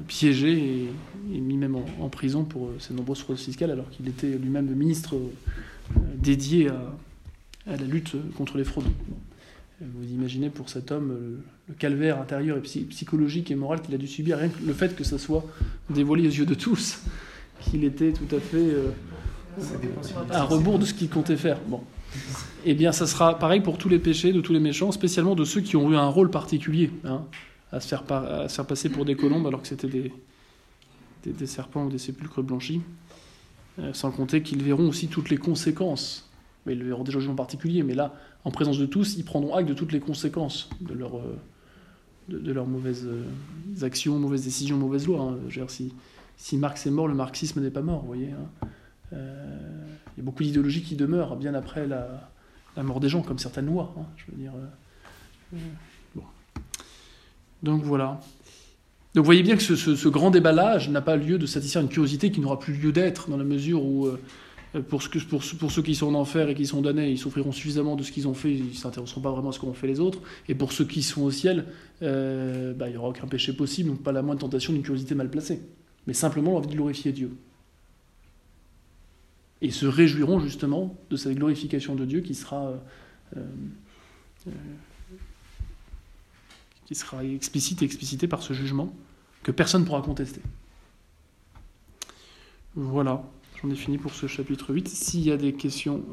piégé et, et mis même en, en prison pour euh, ses nombreuses fraudes fiscales, alors qu'il était lui-même ministre euh, dédié à, à la lutte contre les fraudes. Euh, Vous imaginez pour cet homme euh, le calvaire intérieur et psy- psychologique et moral qu'il a dû subir, rien que le fait que ça soit dévoilé aux yeux de tous, qu'il était tout à fait euh, à rebours de ce qu'il comptait faire. Bon. Eh bien, ça sera pareil pour tous les péchés, de tous les méchants, spécialement de ceux qui ont eu un rôle particulier, hein, à, se faire passer pour des colombes alors que c'était des, des, serpents ou des sépulcres blanchis. Euh, sans compter qu'ils verront aussi toutes les conséquences. Mais ils le verront déjà jugement particulier, mais là, en présence de tous, ils prendront acte de toutes les conséquences de, leur, euh, de, leurs mauvaises euh, actions, mauvaises décisions, mauvaises lois. hein. Si, si Marx est mort, le marxisme n'est pas mort, vous voyez. hein. Il y a beaucoup d'idéologies qui demeurent bien après la, la mort des gens, comme certaines lois. hein, je veux dire. Euh, euh. Donc voilà. Donc vous voyez bien que ce, grand déballage n'a pas lieu de satisfaire une curiosité qui n'aura plus lieu d'être, dans la mesure où, euh, que- pour, ceux qui sont en enfer et qui sont damnés, ils souffriront suffisamment de ce qu'ils ont fait, ils ne s'intéresseront pas vraiment à ce qu'ont fait les autres. Et pour ceux qui sont au ciel, euh, bah, il n'y aura aucun péché possible, donc pas la moindre tentation d'une curiosité mal placée. Mais simplement l'envie de glorifier Dieu. Et se réjouiront justement de cette glorification de Dieu qui sera, euh, euh, qui sera explicite et explicitée par ce jugement que personne ne pourra contester. Voilà, j'en ai fini pour ce chapitre 8. S'il y a des questions...